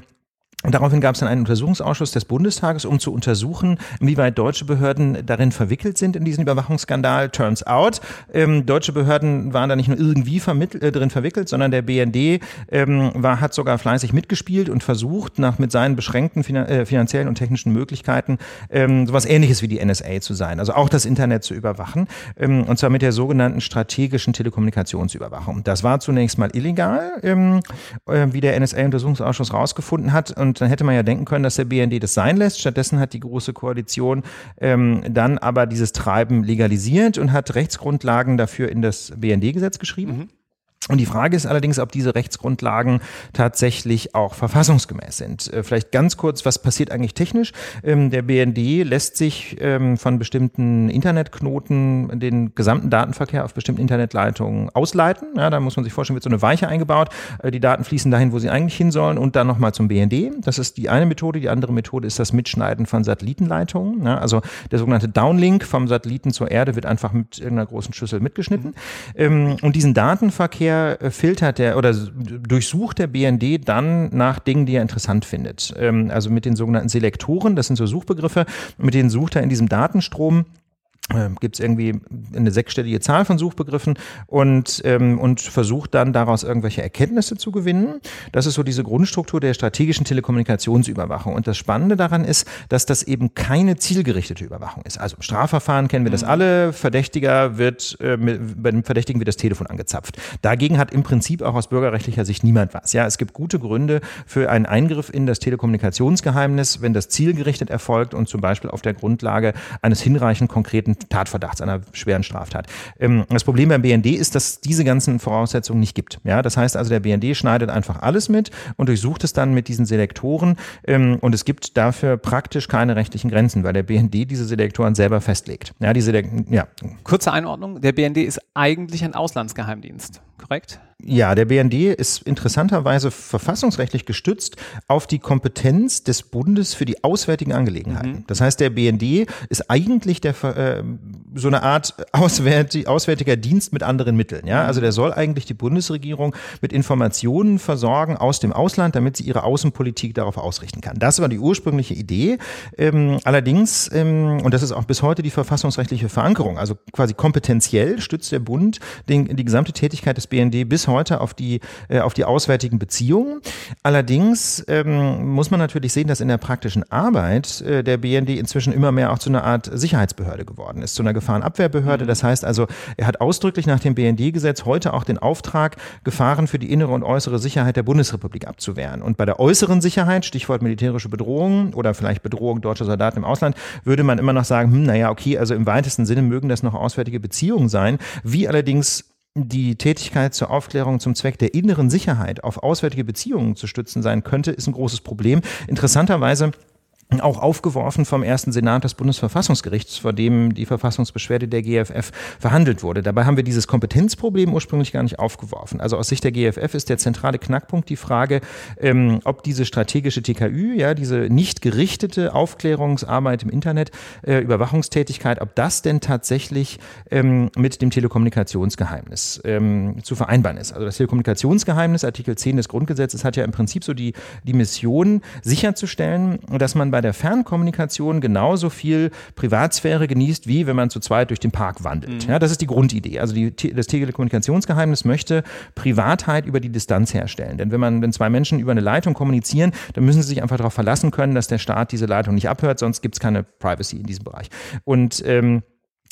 und daraufhin gab es dann einen Untersuchungsausschuss des Bundestages, um zu untersuchen, inwieweit deutsche Behörden darin verwickelt sind in diesen Überwachungsskandal. Turns out, ähm, deutsche Behörden waren da nicht nur irgendwie äh, drin verwickelt, sondern der BND ähm, war, hat sogar fleißig mitgespielt und versucht, nach mit seinen beschränkten finan äh, finanziellen und technischen Möglichkeiten ähm, sowas ähnliches wie die NSA zu sein, also auch das Internet zu überwachen, ähm, und zwar mit der sogenannten strategischen Telekommunikationsüberwachung. Das war zunächst mal illegal, ähm, äh, wie der NSA-Untersuchungsausschuss rausgefunden hat. Und dann hätte man ja denken können, dass der BND das sein lässt. Stattdessen hat die Große Koalition ähm, dann aber dieses Treiben legalisiert und hat Rechtsgrundlagen dafür in das BND-Gesetz geschrieben. Mhm. Und die Frage ist allerdings, ob diese Rechtsgrundlagen tatsächlich auch verfassungsgemäß sind. Äh, vielleicht ganz kurz, was passiert eigentlich technisch? Ähm, der BND lässt sich ähm, von bestimmten Internetknoten den gesamten Datenverkehr auf bestimmten Internetleitungen ausleiten. Ja, da muss man sich vorstellen, wird so eine Weiche eingebaut. Äh, die Daten fließen dahin, wo sie eigentlich hin sollen und dann nochmal zum BND. Das ist die eine Methode. Die andere Methode ist das Mitschneiden von Satellitenleitungen. Ja, also der sogenannte Downlink vom Satelliten zur Erde wird einfach mit irgendeiner großen Schüssel mitgeschnitten. Ähm, und diesen Datenverkehr filtert der oder durchsucht der BND dann nach Dingen, die er interessant findet. Ähm, also mit den sogenannten Selektoren, das sind so Suchbegriffe, mit denen sucht er in diesem Datenstrom gibt es irgendwie eine sechsstellige Zahl von Suchbegriffen und, ähm, und versucht dann daraus irgendwelche Erkenntnisse zu gewinnen. Das ist so diese Grundstruktur der strategischen Telekommunikationsüberwachung. Und das Spannende daran ist, dass das eben keine zielgerichtete Überwachung ist. Also im Strafverfahren kennen wir das mhm. alle. Verdächtiger wird, äh, mit, bei dem Verdächtigen wird das Telefon angezapft. Dagegen hat im Prinzip auch aus bürgerrechtlicher Sicht niemand was. Ja, es gibt gute Gründe für einen Eingriff in das Telekommunikationsgeheimnis, wenn das zielgerichtet erfolgt und zum Beispiel auf der Grundlage eines hinreichend konkreten Tatverdachts einer schweren Straftat. Ähm, das Problem beim BND ist, dass diese ganzen Voraussetzungen nicht gibt. Ja, das heißt also, der BND schneidet einfach alles mit und durchsucht es dann mit diesen Selektoren ähm, und es gibt dafür praktisch keine rechtlichen Grenzen, weil der BND diese Selektoren selber festlegt. Ja, die Selek ja. Kurze Einordnung, der BND ist eigentlich ein Auslandsgeheimdienst, korrekt? Ja, der BND ist interessanterweise verfassungsrechtlich gestützt auf die Kompetenz des Bundes für die auswärtigen Angelegenheiten. Mhm. Das heißt, der BND ist eigentlich der, äh, so eine Art auswärtig, auswärtiger Dienst mit anderen Mitteln. Ja, also der soll eigentlich die Bundesregierung mit Informationen versorgen aus dem Ausland, damit sie ihre Außenpolitik darauf ausrichten kann. Das war die ursprüngliche Idee. Ähm, allerdings, ähm, und das ist auch bis heute die verfassungsrechtliche Verankerung, also quasi kompetenziell stützt der Bund den, die gesamte Tätigkeit des BND bis heute auf die, äh, auf die auswärtigen Beziehungen. Allerdings ähm, muss man natürlich sehen, dass in der praktischen Arbeit äh, der BND inzwischen immer mehr auch zu einer Art Sicherheitsbehörde geworden ist, zu einer Gefahrenabwehrbehörde. Mhm. Das heißt also, er hat ausdrücklich nach dem BND-Gesetz heute auch den Auftrag, Gefahren für die innere und äußere Sicherheit der Bundesrepublik abzuwehren. Und bei der äußeren Sicherheit, Stichwort militärische Bedrohung oder vielleicht Bedrohung deutscher Soldaten im Ausland, würde man immer noch sagen, hm, naja, okay, also im weitesten Sinne mögen das noch auswärtige Beziehungen sein. Wie allerdings die Tätigkeit zur Aufklärung zum Zweck der inneren Sicherheit auf auswärtige Beziehungen zu stützen sein könnte, ist ein großes Problem. Interessanterweise auch aufgeworfen vom ersten Senat des Bundesverfassungsgerichts, vor dem die Verfassungsbeschwerde der GFF verhandelt wurde. Dabei haben wir dieses Kompetenzproblem ursprünglich gar nicht aufgeworfen. Also aus Sicht der GFF ist der zentrale Knackpunkt die Frage, ähm, ob diese strategische TKÜ, ja, diese nicht gerichtete Aufklärungsarbeit im Internet, äh, Überwachungstätigkeit, ob das denn tatsächlich ähm, mit dem Telekommunikationsgeheimnis ähm, zu vereinbaren ist. Also das Telekommunikationsgeheimnis, Artikel 10 des Grundgesetzes, hat ja im Prinzip so die, die Mission, sicherzustellen, dass man bei der Fernkommunikation genauso viel Privatsphäre genießt, wie wenn man zu zweit durch den Park wandelt. Mhm. Ja, das ist die Grundidee. Also die, das Telekommunikationsgeheimnis möchte Privatheit über die Distanz herstellen. Denn wenn man, wenn zwei Menschen über eine Leitung kommunizieren, dann müssen sie sich einfach darauf verlassen können, dass der Staat diese Leitung nicht abhört, sonst gibt es keine Privacy in diesem Bereich. Und ähm,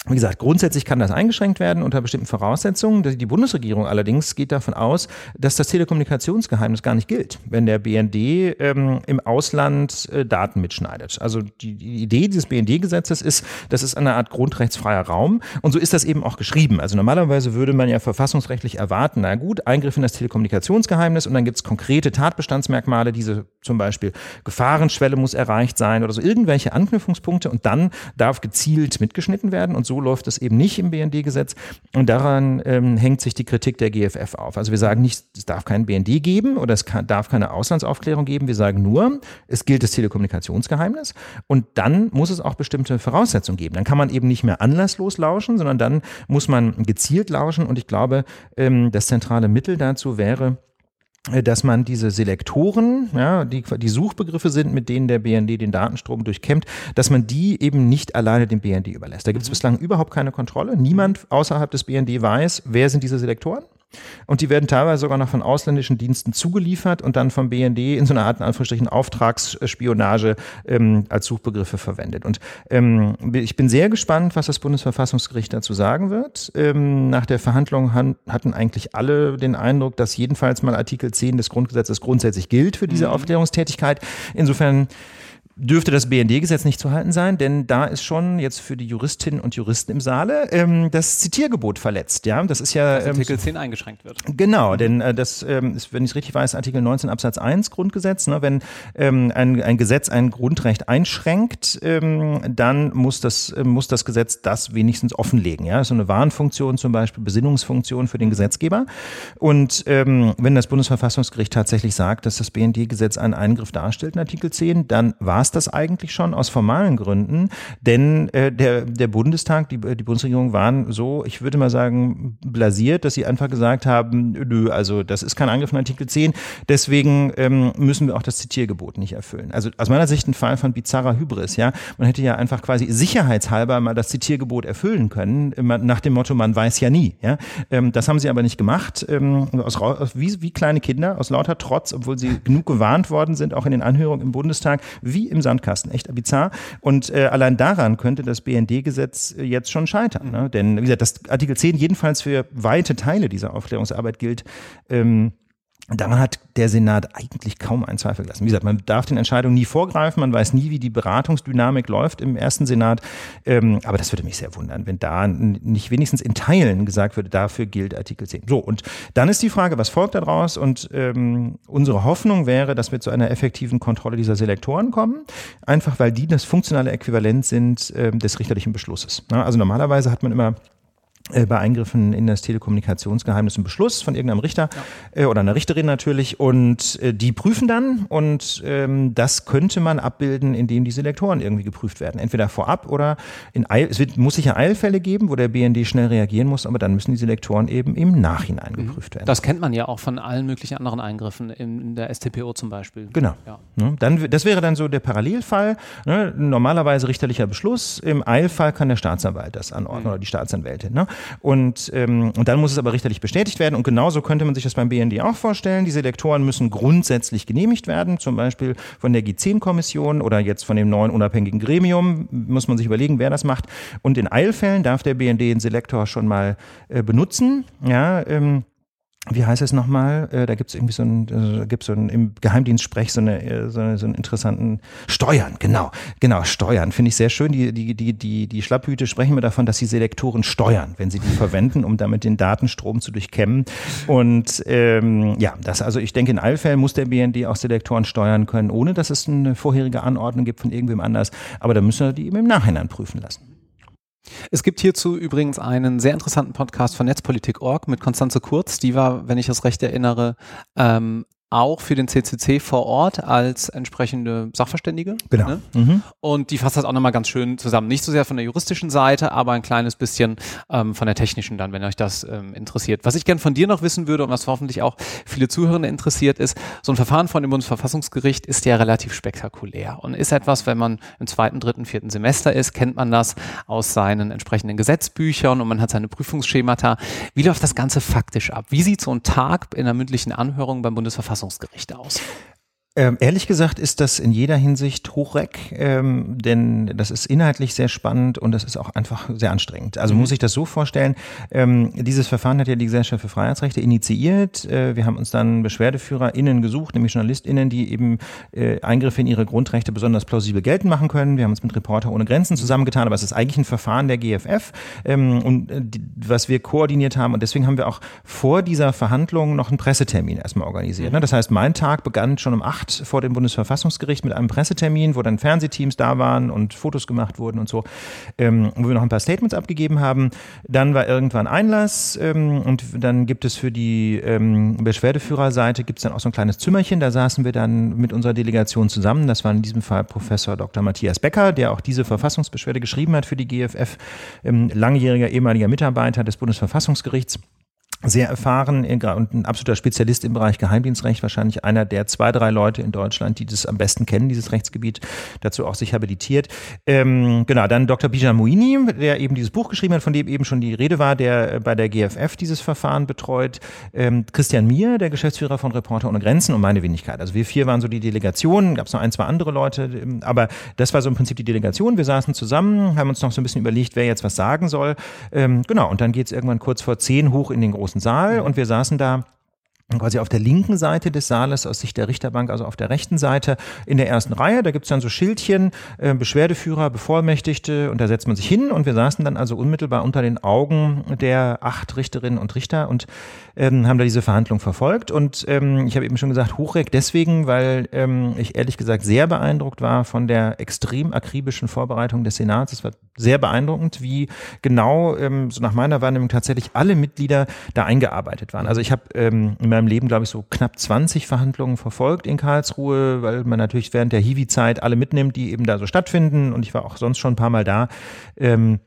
wie gesagt, grundsätzlich kann das eingeschränkt werden unter bestimmten Voraussetzungen. Die Bundesregierung allerdings geht davon aus, dass das Telekommunikationsgeheimnis gar nicht gilt, wenn der BND ähm, im Ausland äh, Daten mitschneidet. Also die, die Idee dieses BND-Gesetzes ist, das ist eine Art grundrechtsfreier Raum und so ist das eben auch geschrieben. Also normalerweise würde man ja verfassungsrechtlich erwarten, na gut, Eingriff in das Telekommunikationsgeheimnis und dann gibt es konkrete Tatbestandsmerkmale, diese zum Beispiel Gefahrenschwelle muss erreicht sein oder so irgendwelche Anknüpfungspunkte und dann darf gezielt mitgeschnitten werden und so läuft es eben nicht im BND-Gesetz. Und daran ähm, hängt sich die Kritik der GFF auf. Also wir sagen nicht, es darf keinen BND geben oder es kann, darf keine Auslandsaufklärung geben. Wir sagen nur, es gilt das Telekommunikationsgeheimnis und dann muss es auch bestimmte Voraussetzungen geben. Dann kann man eben nicht mehr anlasslos lauschen, sondern dann muss man gezielt lauschen. Und ich glaube, ähm, das zentrale Mittel dazu wäre, dass man diese Selektoren, ja, die, die Suchbegriffe sind, mit denen der BND den Datenstrom durchkämmt, dass man die eben nicht alleine dem BND überlässt. Da gibt es mhm. bislang überhaupt keine Kontrolle. Niemand außerhalb des BND weiß, wer sind diese Selektoren. Und die werden teilweise sogar noch von ausländischen Diensten zugeliefert und dann vom BND in so einer Art, in Anführungsstrichen, Auftragsspionage ähm, als Suchbegriffe verwendet. Und ähm, ich bin sehr gespannt, was das Bundesverfassungsgericht dazu sagen wird. Ähm, nach der Verhandlung han hatten eigentlich alle den Eindruck, dass jedenfalls mal Artikel 10 des Grundgesetzes grundsätzlich gilt für diese mhm. Aufklärungstätigkeit. Insofern dürfte das BND-Gesetz nicht zu halten sein, denn da ist schon jetzt für die Juristinnen und Juristen im Saale ähm, das Zitiergebot verletzt. Ja, das ist ja ähm, Artikel 10 eingeschränkt wird. Genau, denn äh, das ähm, ist, wenn ich es richtig weiß, Artikel 19 Absatz 1 Grundgesetz. Ne, wenn ähm, ein, ein Gesetz ein Grundrecht einschränkt, ähm, dann muss das äh, muss das Gesetz das wenigstens offenlegen. Ja, so eine Warnfunktion zum Beispiel, Besinnungsfunktion für den Gesetzgeber. Und ähm, wenn das Bundesverfassungsgericht tatsächlich sagt, dass das BND-Gesetz einen Eingriff darstellt in Artikel 10, dann war es das eigentlich schon aus formalen Gründen, denn äh, der, der Bundestag, die, die Bundesregierung waren so, ich würde mal sagen, blasiert, dass sie einfach gesagt haben, nö, also das ist kein Angriff von Artikel 10, deswegen ähm, müssen wir auch das Zitiergebot nicht erfüllen. Also aus meiner Sicht ein Fall von bizarrer Hybris, ja. Man hätte ja einfach quasi sicherheitshalber mal das Zitiergebot erfüllen können, nach dem Motto, man weiß ja nie, ja. Ähm, das haben sie aber nicht gemacht, ähm, aus, wie, wie kleine Kinder, aus lauter Trotz, obwohl sie genug gewarnt worden sind, auch in den Anhörungen im Bundestag, wie im Sandkasten. Echt bizarr. Und äh, allein daran könnte das BND-Gesetz äh, jetzt schon scheitern. Ne? Denn, wie gesagt, das Artikel 10 jedenfalls für weite Teile dieser Aufklärungsarbeit gilt. Ähm, Daran hat der Senat eigentlich kaum einen Zweifel gelassen. Wie gesagt, man darf den Entscheidungen nie vorgreifen, man weiß nie, wie die Beratungsdynamik läuft im ersten Senat. Ähm, aber das würde mich sehr wundern, wenn da nicht wenigstens in Teilen gesagt würde, dafür gilt Artikel 10. So, und dann ist die Frage, was folgt daraus? Und ähm, unsere Hoffnung wäre, dass wir zu einer effektiven Kontrolle dieser Selektoren kommen, einfach weil die das funktionale Äquivalent sind ähm, des richterlichen Beschlusses. Also normalerweise hat man immer äh, bei Eingriffen in das Telekommunikationsgeheimnis einen Beschluss von irgendeinem Richter ja. äh, oder einer Richterin natürlich und äh, die prüfen dann und ähm, das könnte man abbilden, indem die Selektoren irgendwie geprüft werden. Entweder vorab oder in Eil, es wird, muss sicher Eilfälle geben, wo der BND schnell reagieren muss, aber dann müssen die Selektoren eben im Nachhinein mhm. geprüft werden. Das kennt man ja auch von allen möglichen anderen Eingriffen in, in der STPO zum Beispiel. Genau. Ja. Ne, dann, das wäre dann so der Parallelfall. Ne? Normalerweise richterlicher Beschluss. Im Eilfall kann der Staatsanwalt das anordnen mhm. oder die Staatsanwältin. Ne? Und, ähm, und dann muss es aber richterlich bestätigt werden. Und genauso könnte man sich das beim BND auch vorstellen. Diese Lektoren müssen grundsätzlich genehmigt werden, zum Beispiel von der G10-Kommission oder jetzt von dem neuen unabhängigen Gremium. Muss man sich überlegen, wer das macht. Und in Eilfällen darf der BND den Selektor schon mal äh, benutzen. Ja, ähm, wie heißt es nochmal? Äh, da gibt es irgendwie so ein, äh, gibt so ein im Geheimdienstsprech so eine, äh, so, eine, so einen interessanten Steuern, genau, genau, Steuern. Finde ich sehr schön. Die, die, die, die, die Schlapphüte sprechen mir davon, dass sie Selektoren steuern, wenn sie die verwenden, um damit den Datenstrom zu durchkämmen. Und ähm, ja, das, also ich denke, in allen Fällen muss der BND auch Selektoren steuern können, ohne dass es eine vorherige Anordnung gibt von irgendwem anders. Aber da müssen wir die eben im Nachhinein prüfen lassen. Es gibt hierzu übrigens einen sehr interessanten Podcast von Netzpolitik.org mit Konstanze Kurz. Die war, wenn ich das recht erinnere, ähm, auch für den CCC vor Ort als entsprechende Sachverständige. Genau. Ne? Mhm. Und die fasst das auch nochmal ganz schön zusammen. Nicht so sehr von der juristischen Seite, aber ein kleines bisschen ähm, von der technischen dann, wenn euch das ähm, interessiert. Was ich gern von dir noch wissen würde und was hoffentlich auch viele Zuhörende interessiert ist, so ein Verfahren von dem Bundesverfassungsgericht ist ja relativ spektakulär und ist etwas, wenn man im zweiten, dritten, vierten Semester ist, kennt man das aus seinen entsprechenden Gesetzbüchern und man hat seine Prüfungsschemata. Wie läuft das Ganze faktisch ab? Wie sieht so ein Tag in der mündlichen Anhörung beim Bundesverfassungsgericht Verfassungsgericht aus? Ähm, ehrlich gesagt ist das in jeder Hinsicht hochreck, ähm, denn das ist inhaltlich sehr spannend und das ist auch einfach sehr anstrengend. Also mhm. muss ich das so vorstellen, ähm, dieses Verfahren hat ja die Gesellschaft für Freiheitsrechte initiiert. Äh, wir haben uns dann BeschwerdeführerInnen gesucht, nämlich JournalistInnen, die eben äh, Eingriffe in ihre Grundrechte besonders plausibel geltend machen können. Wir haben uns mit Reporter ohne Grenzen zusammengetan, aber es ist eigentlich ein Verfahren der GFF ähm, und äh, die, was wir koordiniert haben und deswegen haben wir auch vor dieser Verhandlung noch einen Pressetermin erstmal organisiert. Mhm. Ne? Das heißt, mein Tag begann schon um acht acht vor dem Bundesverfassungsgericht mit einem Pressetermin, wo dann Fernsehteams da waren und Fotos gemacht wurden und so, ähm, wo wir noch ein paar Statements abgegeben haben. Dann war irgendwann Einlass ähm, und dann gibt es für die ähm, Beschwerdeführerseite gibt es dann auch so ein kleines Zimmerchen, da saßen wir dann mit unserer Delegation zusammen. Das war in diesem Fall Professor Dr. Matthias Becker, der auch diese Verfassungsbeschwerde geschrieben hat für die GFF, ähm, langjähriger ehemaliger Mitarbeiter des Bundesverfassungsgerichts sehr erfahren und ein absoluter Spezialist im Bereich Geheimdienstrecht, wahrscheinlich einer der zwei, drei Leute in Deutschland, die das am besten kennen, dieses Rechtsgebiet, dazu auch sich habilitiert. Ähm, genau, dann Dr. Bijan Mouini, der eben dieses Buch geschrieben hat, von dem eben schon die Rede war, der bei der GFF dieses Verfahren betreut. Ähm, Christian Mier, der Geschäftsführer von Reporter ohne Grenzen und meine Wenigkeit. Also wir vier waren so die Delegation, gab es noch ein, zwei andere Leute, ähm, aber das war so im Prinzip die Delegation. Wir saßen zusammen, haben uns noch so ein bisschen überlegt, wer jetzt was sagen soll. Ähm, genau, und dann geht es irgendwann kurz vor zehn hoch in den großen großen Saal und wir saßen da quasi auf der linken Seite des Saales aus Sicht der Richterbank, also auf der rechten Seite in der ersten Reihe. Da gibt's dann so Schildchen, äh, Beschwerdeführer, Bevollmächtigte und da setzt man sich hin und wir saßen dann also unmittelbar unter den Augen der acht Richterinnen und Richter und ähm, haben da diese Verhandlung verfolgt. Und ähm, ich habe eben schon gesagt, Hochreck deswegen, weil ähm, ich ehrlich gesagt sehr beeindruckt war von der extrem akribischen Vorbereitung des Senats. Es war sehr beeindruckend, wie genau, ähm, so nach meiner Wahrnehmung, tatsächlich alle Mitglieder da eingearbeitet waren. Also ich habe ähm, meinem Leben, glaube ich, so knapp 20 Verhandlungen verfolgt in Karlsruhe, weil man natürlich während der Hiwi-Zeit alle mitnimmt, die eben da so stattfinden. Und ich war auch sonst schon ein paar Mal da. Ähm,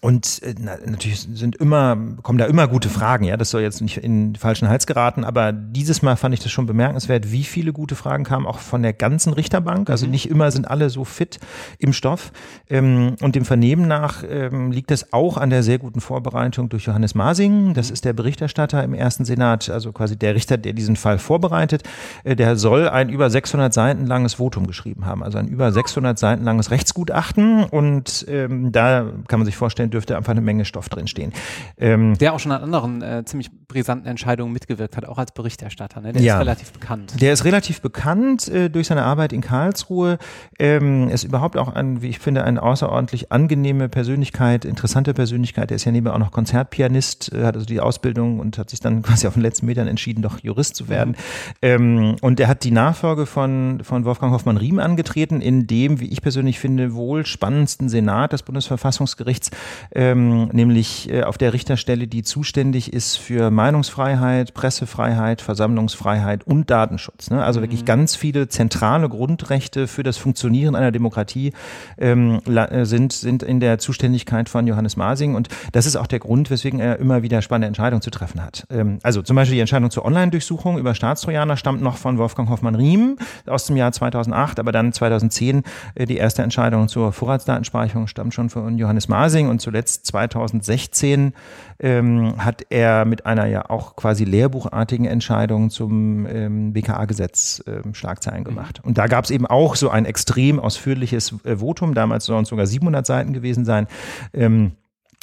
und äh, na, natürlich sind immer, kommen da immer gute Fragen, ja. Das soll jetzt nicht in den falschen Hals geraten, aber dieses Mal fand ich das schon bemerkenswert, wie viele gute Fragen kamen, auch von der ganzen Richterbank. Also mhm. nicht immer sind alle so fit im Stoff. Ähm, und dem Vernehmen nach ähm, liegt es auch an der sehr guten Vorbereitung durch Johannes Masing. Das mhm. ist der Berichterstatter im ersten Senat, also quasi der Richter, der diesen Fall vorbereitet. Äh, der soll ein über 600 Seiten langes Votum geschrieben haben, also ein über 600 Seiten langes Rechtsgutachten. Und ähm, da kann man sich vorstellen, dürfte einfach eine Menge Stoff drinstehen. Ähm, der auch schon an anderen äh, ziemlich brisanten Entscheidungen mitgewirkt hat, auch als Berichterstatter. Ne? Der ja, ist relativ bekannt. Der ist relativ bekannt äh, durch seine Arbeit in Karlsruhe. Ähm, ist überhaupt auch ein, wie ich finde, eine außerordentlich angenehme Persönlichkeit, interessante Persönlichkeit. Der ist ja nebenbei auch noch Konzertpianist, äh, hat also die Ausbildung und hat sich dann quasi auf den letzten Metern entschieden, doch Jurist zu werden. Mhm. Ähm, und er hat die Nachfolge von, von Wolfgang Hoffmann-Riem angetreten, in dem, wie ich persönlich finde, wohl spannendsten Senat des Bundesverfassungsgerichts, ähm, nämlich äh, auf der Richterstelle, die zuständig ist für Meinungsfreiheit, Pressefreiheit, Versammlungsfreiheit und Datenschutz. Ne? Also mhm. wirklich ganz viele zentrale Grundrechte für das Funktionieren einer Demokratie ähm, äh, sind, sind in der Zuständigkeit von Johannes Masing und das ist auch der Grund, weswegen er immer wieder spannende Entscheidungen zu treffen hat. Ähm, also zum Beispiel die Entscheidung zur Online-Durchsuchung über Staatstrojaner stammt noch von Wolfgang Hoffmann-Riem aus dem Jahr 2008, aber dann 2010 äh, die erste Entscheidung zur Vorratsdatenspeicherung stammt schon von Johannes Masing und zuletzt 2016 ähm, hat er mit einer ja auch quasi lehrbuchartigen Entscheidung zum ähm, BKA-Gesetz ähm, Schlagzeilen mhm. gemacht. Und da gab es eben auch so ein extrem ausführliches äh, Votum, damals sollen es sogar 700 Seiten gewesen sein. Ähm,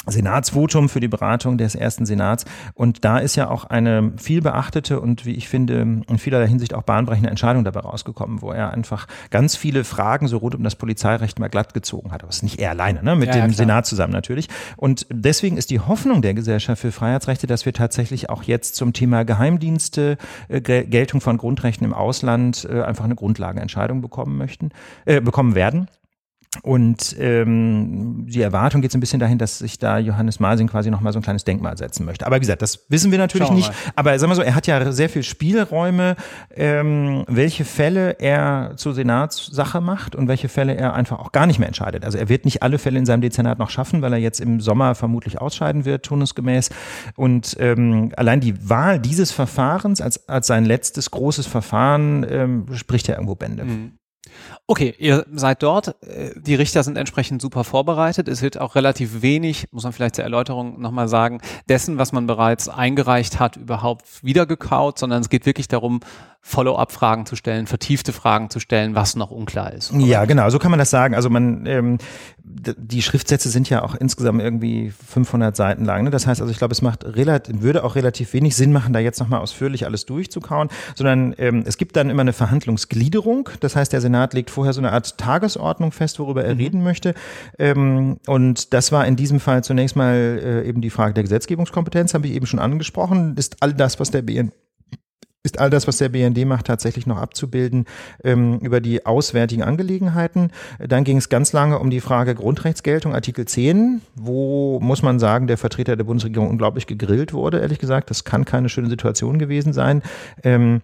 Senatsvotum für die Beratung des ersten Senats. Und da ist ja auch eine viel beachtete und wie ich finde, in vielerlei Hinsicht auch bahnbrechende Entscheidung dabei rausgekommen, wo er einfach ganz viele Fragen so rund um das Polizeirecht mal glatt gezogen hat. Aber es ist nicht er alleine, ne? mit ja, dem ja, Senat zusammen natürlich. Und deswegen ist die Hoffnung der Gesellschaft für Freiheitsrechte, dass wir tatsächlich auch jetzt zum Thema Geheimdienste, äh, Geltung von Grundrechten im Ausland äh, einfach eine Grundlagenentscheidung bekommen möchten, äh, bekommen werden. Und ähm, die Erwartung geht so ein bisschen dahin, dass sich da Johannes Masing quasi nochmal so ein kleines Denkmal setzen möchte. Aber wie gesagt, das wissen wir natürlich wir nicht. Aber sagen wir so, er hat ja sehr viel Spielräume, ähm, welche Fälle er zur Senatssache macht und welche Fälle er einfach auch gar nicht mehr entscheidet. Also er wird nicht alle Fälle in seinem Dezernat noch schaffen, weil er jetzt im Sommer vermutlich ausscheiden wird, turnusgemäß. Und ähm, allein die Wahl dieses Verfahrens als, als sein letztes großes Verfahren ähm, spricht ja irgendwo Bände. Mhm. Okay, ihr seid dort. Äh, die Richter sind entsprechend super vorbereitet. Es wird auch relativ wenig, muss man vielleicht zur Erläuterung nochmal sagen, dessen, was man bereits eingereicht hat, überhaupt wiedergekaut, sondern es geht wirklich darum, Follow-up-Fragen zu stellen, vertiefte Fragen zu stellen, was noch unklar ist. Oder? Ja, genau, so kann man das sagen. Also man, ähm, die Schriftsätze sind ja auch insgesamt irgendwie 500 Seiten lang. Ne? Das heißt, also ich glaube, es macht relativ, würde auch relativ wenig Sinn machen, da jetzt nochmal ausführlich alles durchzukauen, sondern ähm, es gibt dann immer eine Verhandlungsgliederung. Das heißt, der Senat legt vorher so eine Art Tagesordnung fest, worüber er mhm. reden möchte. Ähm, und das war in diesem Fall zunächst mal äh, eben die Frage der Gesetzgebungskompetenz, habe ich eben schon angesprochen. Ist all das, was der BN ist all das, was der BND macht, tatsächlich noch abzubilden ähm, über die auswärtigen Angelegenheiten. Dann ging es ganz lange um die Frage Grundrechtsgeltung, Artikel 10, wo, muss man sagen, der Vertreter der Bundesregierung unglaublich gegrillt wurde, ehrlich gesagt. Das kann keine schöne Situation gewesen sein. Ähm,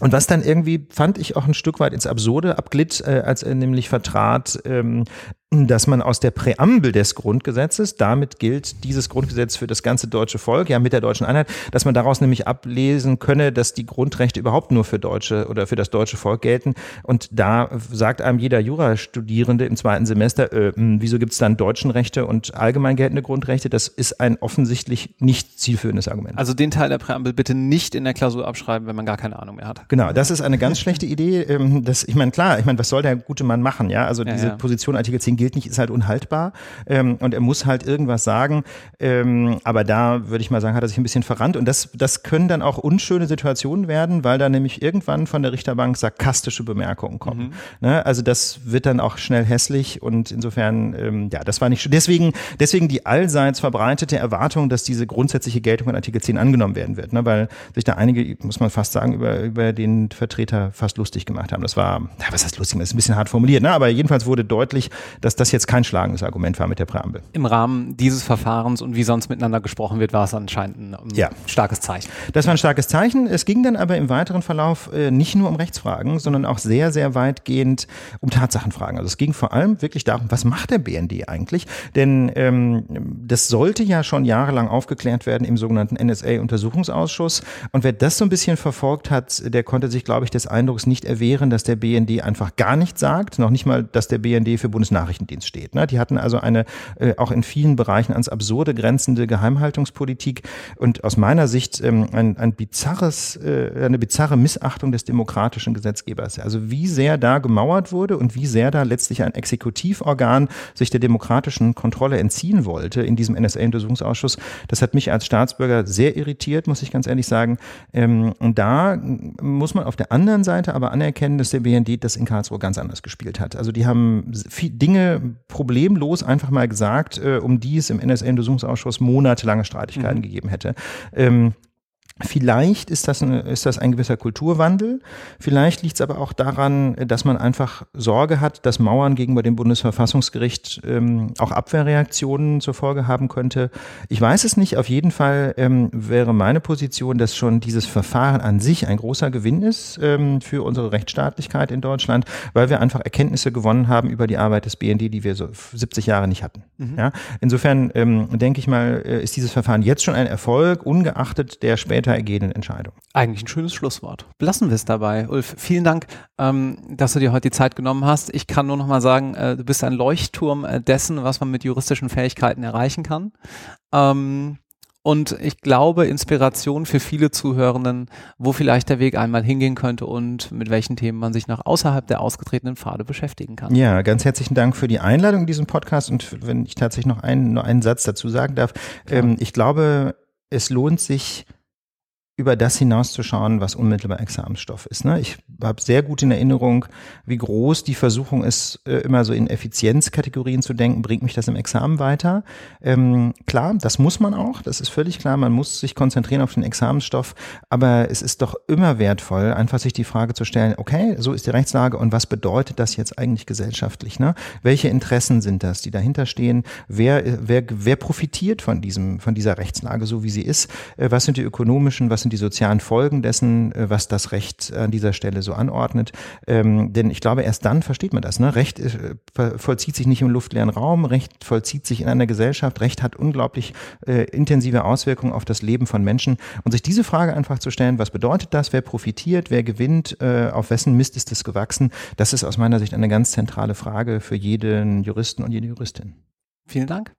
und was dann irgendwie, fand ich auch ein Stück weit ins Absurde abglitt, äh, als er nämlich vertrat, ähm, dass man aus der Präambel des Grundgesetzes, damit gilt dieses Grundgesetz für das ganze deutsche Volk, ja mit der deutschen Einheit, dass man daraus nämlich ablesen könne, dass die Grundrechte überhaupt nur für Deutsche oder für das deutsche Volk gelten. Und da sagt einem jeder Jurastudierende im zweiten Semester, äh, hm, wieso gibt es dann deutschen Rechte und allgemein geltende Grundrechte? Das ist ein offensichtlich nicht zielführendes Argument. Also den Teil der Präambel bitte nicht in der Klausur abschreiben, wenn man gar keine Ahnung mehr hat. Genau, das ist eine ganz schlechte Idee. Ähm, das, ich meine, klar, ich meine, was soll der gute Mann machen? Ja, also diese ja. Position Artikel 10 gilt nicht, ist halt unhaltbar ähm, und er muss halt irgendwas sagen. Ähm, aber da würde ich mal sagen, hat er sich ein bisschen verrannt und das, das können dann auch unschöne Situationen werden, weil da nämlich irgendwann von der Richterbank sarkastische Bemerkungen kommen. Mhm. Ne? Also das wird dann auch schnell hässlich und insofern, ähm, ja, das war nicht schön. Deswegen, deswegen die allseits verbreitete Erwartung, dass diese grundsätzliche Geltung von Artikel 10 angenommen werden wird, ne? weil sich da einige, muss man fast sagen, über, über den Vertreter fast lustig gemacht haben. Das war, ja, was heißt lustig, das ist ein bisschen hart formuliert, ne? aber jedenfalls wurde deutlich, dass das jetzt kein schlagendes Argument war mit der Präambel. Im Rahmen dieses Verfahrens und wie sonst miteinander gesprochen wird, war es anscheinend ein um, ja. starkes Zeichen. Das war ein starkes Zeichen. Es ging dann aber im weiteren Verlauf äh, nicht nur um Rechtsfragen, sondern auch sehr, sehr weitgehend um Tatsachenfragen. Also es ging vor allem wirklich darum, was macht der BND eigentlich? Denn ähm, das sollte ja schon jahrelang aufgeklärt werden im sogenannten NSA-Untersuchungsausschuss. Und wer das so ein bisschen verfolgt hat, der konnte sich, glaube ich, des Eindrucks nicht erwehren, dass der BND einfach gar nichts sagt, noch nicht mal, dass der BND für Bundesnachrichtendienst steht steht. Ne? Die hatten also eine äh, auch in vielen Bereichen ans Absurde grenzende Geheimhaltungspolitik und aus meiner Sicht ähm, ein, ein bizarres, äh, eine bizarre Missachtung des demokratischen Gesetzgebers. Also wie sehr da gemauert wurde und wie sehr da letztlich ein Exekutivorgan sich der demokratischen Kontrolle entziehen wollte in diesem NSA-Untersuchungsausschuss, das hat mich als Staatsbürger sehr irritiert, muss ich ganz ehrlich sagen. Ähm, und da muss man auf der anderen Seite aber anerkennen, dass der BND das in Karlsruhe ganz anders gespielt hat. Also die haben viel Dinge problemlos einfach mal gesagt, äh, um die es im NSA-Untersuchungsausschuss monatelange Streitigkeiten mhm. gegeben hätte. Ähm, Vielleicht ist das, ein, ist das ein gewisser Kulturwandel. Vielleicht liegt es aber auch daran, dass man einfach Sorge hat, dass Mauern gegenüber dem Bundesverfassungsgericht ähm, auch Abwehrreaktionen zur Folge haben könnte. Ich weiß es nicht. Auf jeden Fall ähm, wäre meine Position, dass schon dieses Verfahren an sich ein großer Gewinn ist ähm, für unsere Rechtsstaatlichkeit in Deutschland, weil wir einfach Erkenntnisse gewonnen haben über die Arbeit des BND, die wir so 70 Jahre nicht hatten. Mhm. Ja? Insofern ähm, denke ich mal, äh, ist dieses Verfahren jetzt schon ein Erfolg, ungeachtet der später weiter ergehenden Entscheidung. Eigentlich ein schönes Schlusswort. Belassen wir es dabei. Ulf, vielen Dank, ähm, dass du dir heute die Zeit genommen hast. Ich kann nur noch mal sagen, äh, du bist ein Leuchtturm äh, dessen, was man mit juristischen Fähigkeiten erreichen kann. Ähm, und ich glaube Inspiration für viele Zuhörenden, wo vielleicht der Weg einmal hingehen könnte und mit welchen Themen man sich noch außerhalb der ausgetretenen Pfade beschäftigen kann. Ja, ganz herzlichen Dank für die Einladung in diesen Podcast und wenn ich tatsächlich noch einen, nur einen Satz dazu sagen darf, ähm, ich glaube, es lohnt sich, über das hinauszuschauen, was unmittelbar Examensstoff ist. Ne? Ich habe sehr gut in Erinnerung, wie groß die Versuchung ist, äh, immer so in Effizienzkategorien zu denken, bringt mich das im Examen weiter. Ähm, klar, das muss man auch, das ist völlig klar, man muss sich konzentrieren auf den Examensstoff, aber es ist doch immer wertvoll, einfach sich die Frage zu stellen, okay, so ist die Rechtslage und was bedeutet das jetzt eigentlich gesellschaftlich? Ne? Welche Interessen sind das, die dahinter stehen? Wer, wer, wer profitiert von diesem, von dieser Rechtslage, so wie sie ist? Äh, was sind die ökonomischen, was sind die sozialen Folgen dessen, äh, was das Recht an dieser Stelle so anordnet. Ähm, denn ich glaube, erst dann versteht man das. Ne? Recht äh, vollzieht sich nicht im luftleeren Raum, Recht vollzieht sich in einer Gesellschaft, Recht hat unglaublich äh, intensive Auswirkungen auf das Leben von Menschen. Und sich diese Frage einfach zu stellen, was bedeutet das, wer profitiert, wer gewinnt, äh, auf wessen Mist ist es gewachsen, das ist aus meiner Sicht eine ganz zentrale Frage für jeden Juristen und jede Juristin. Vielen Dank.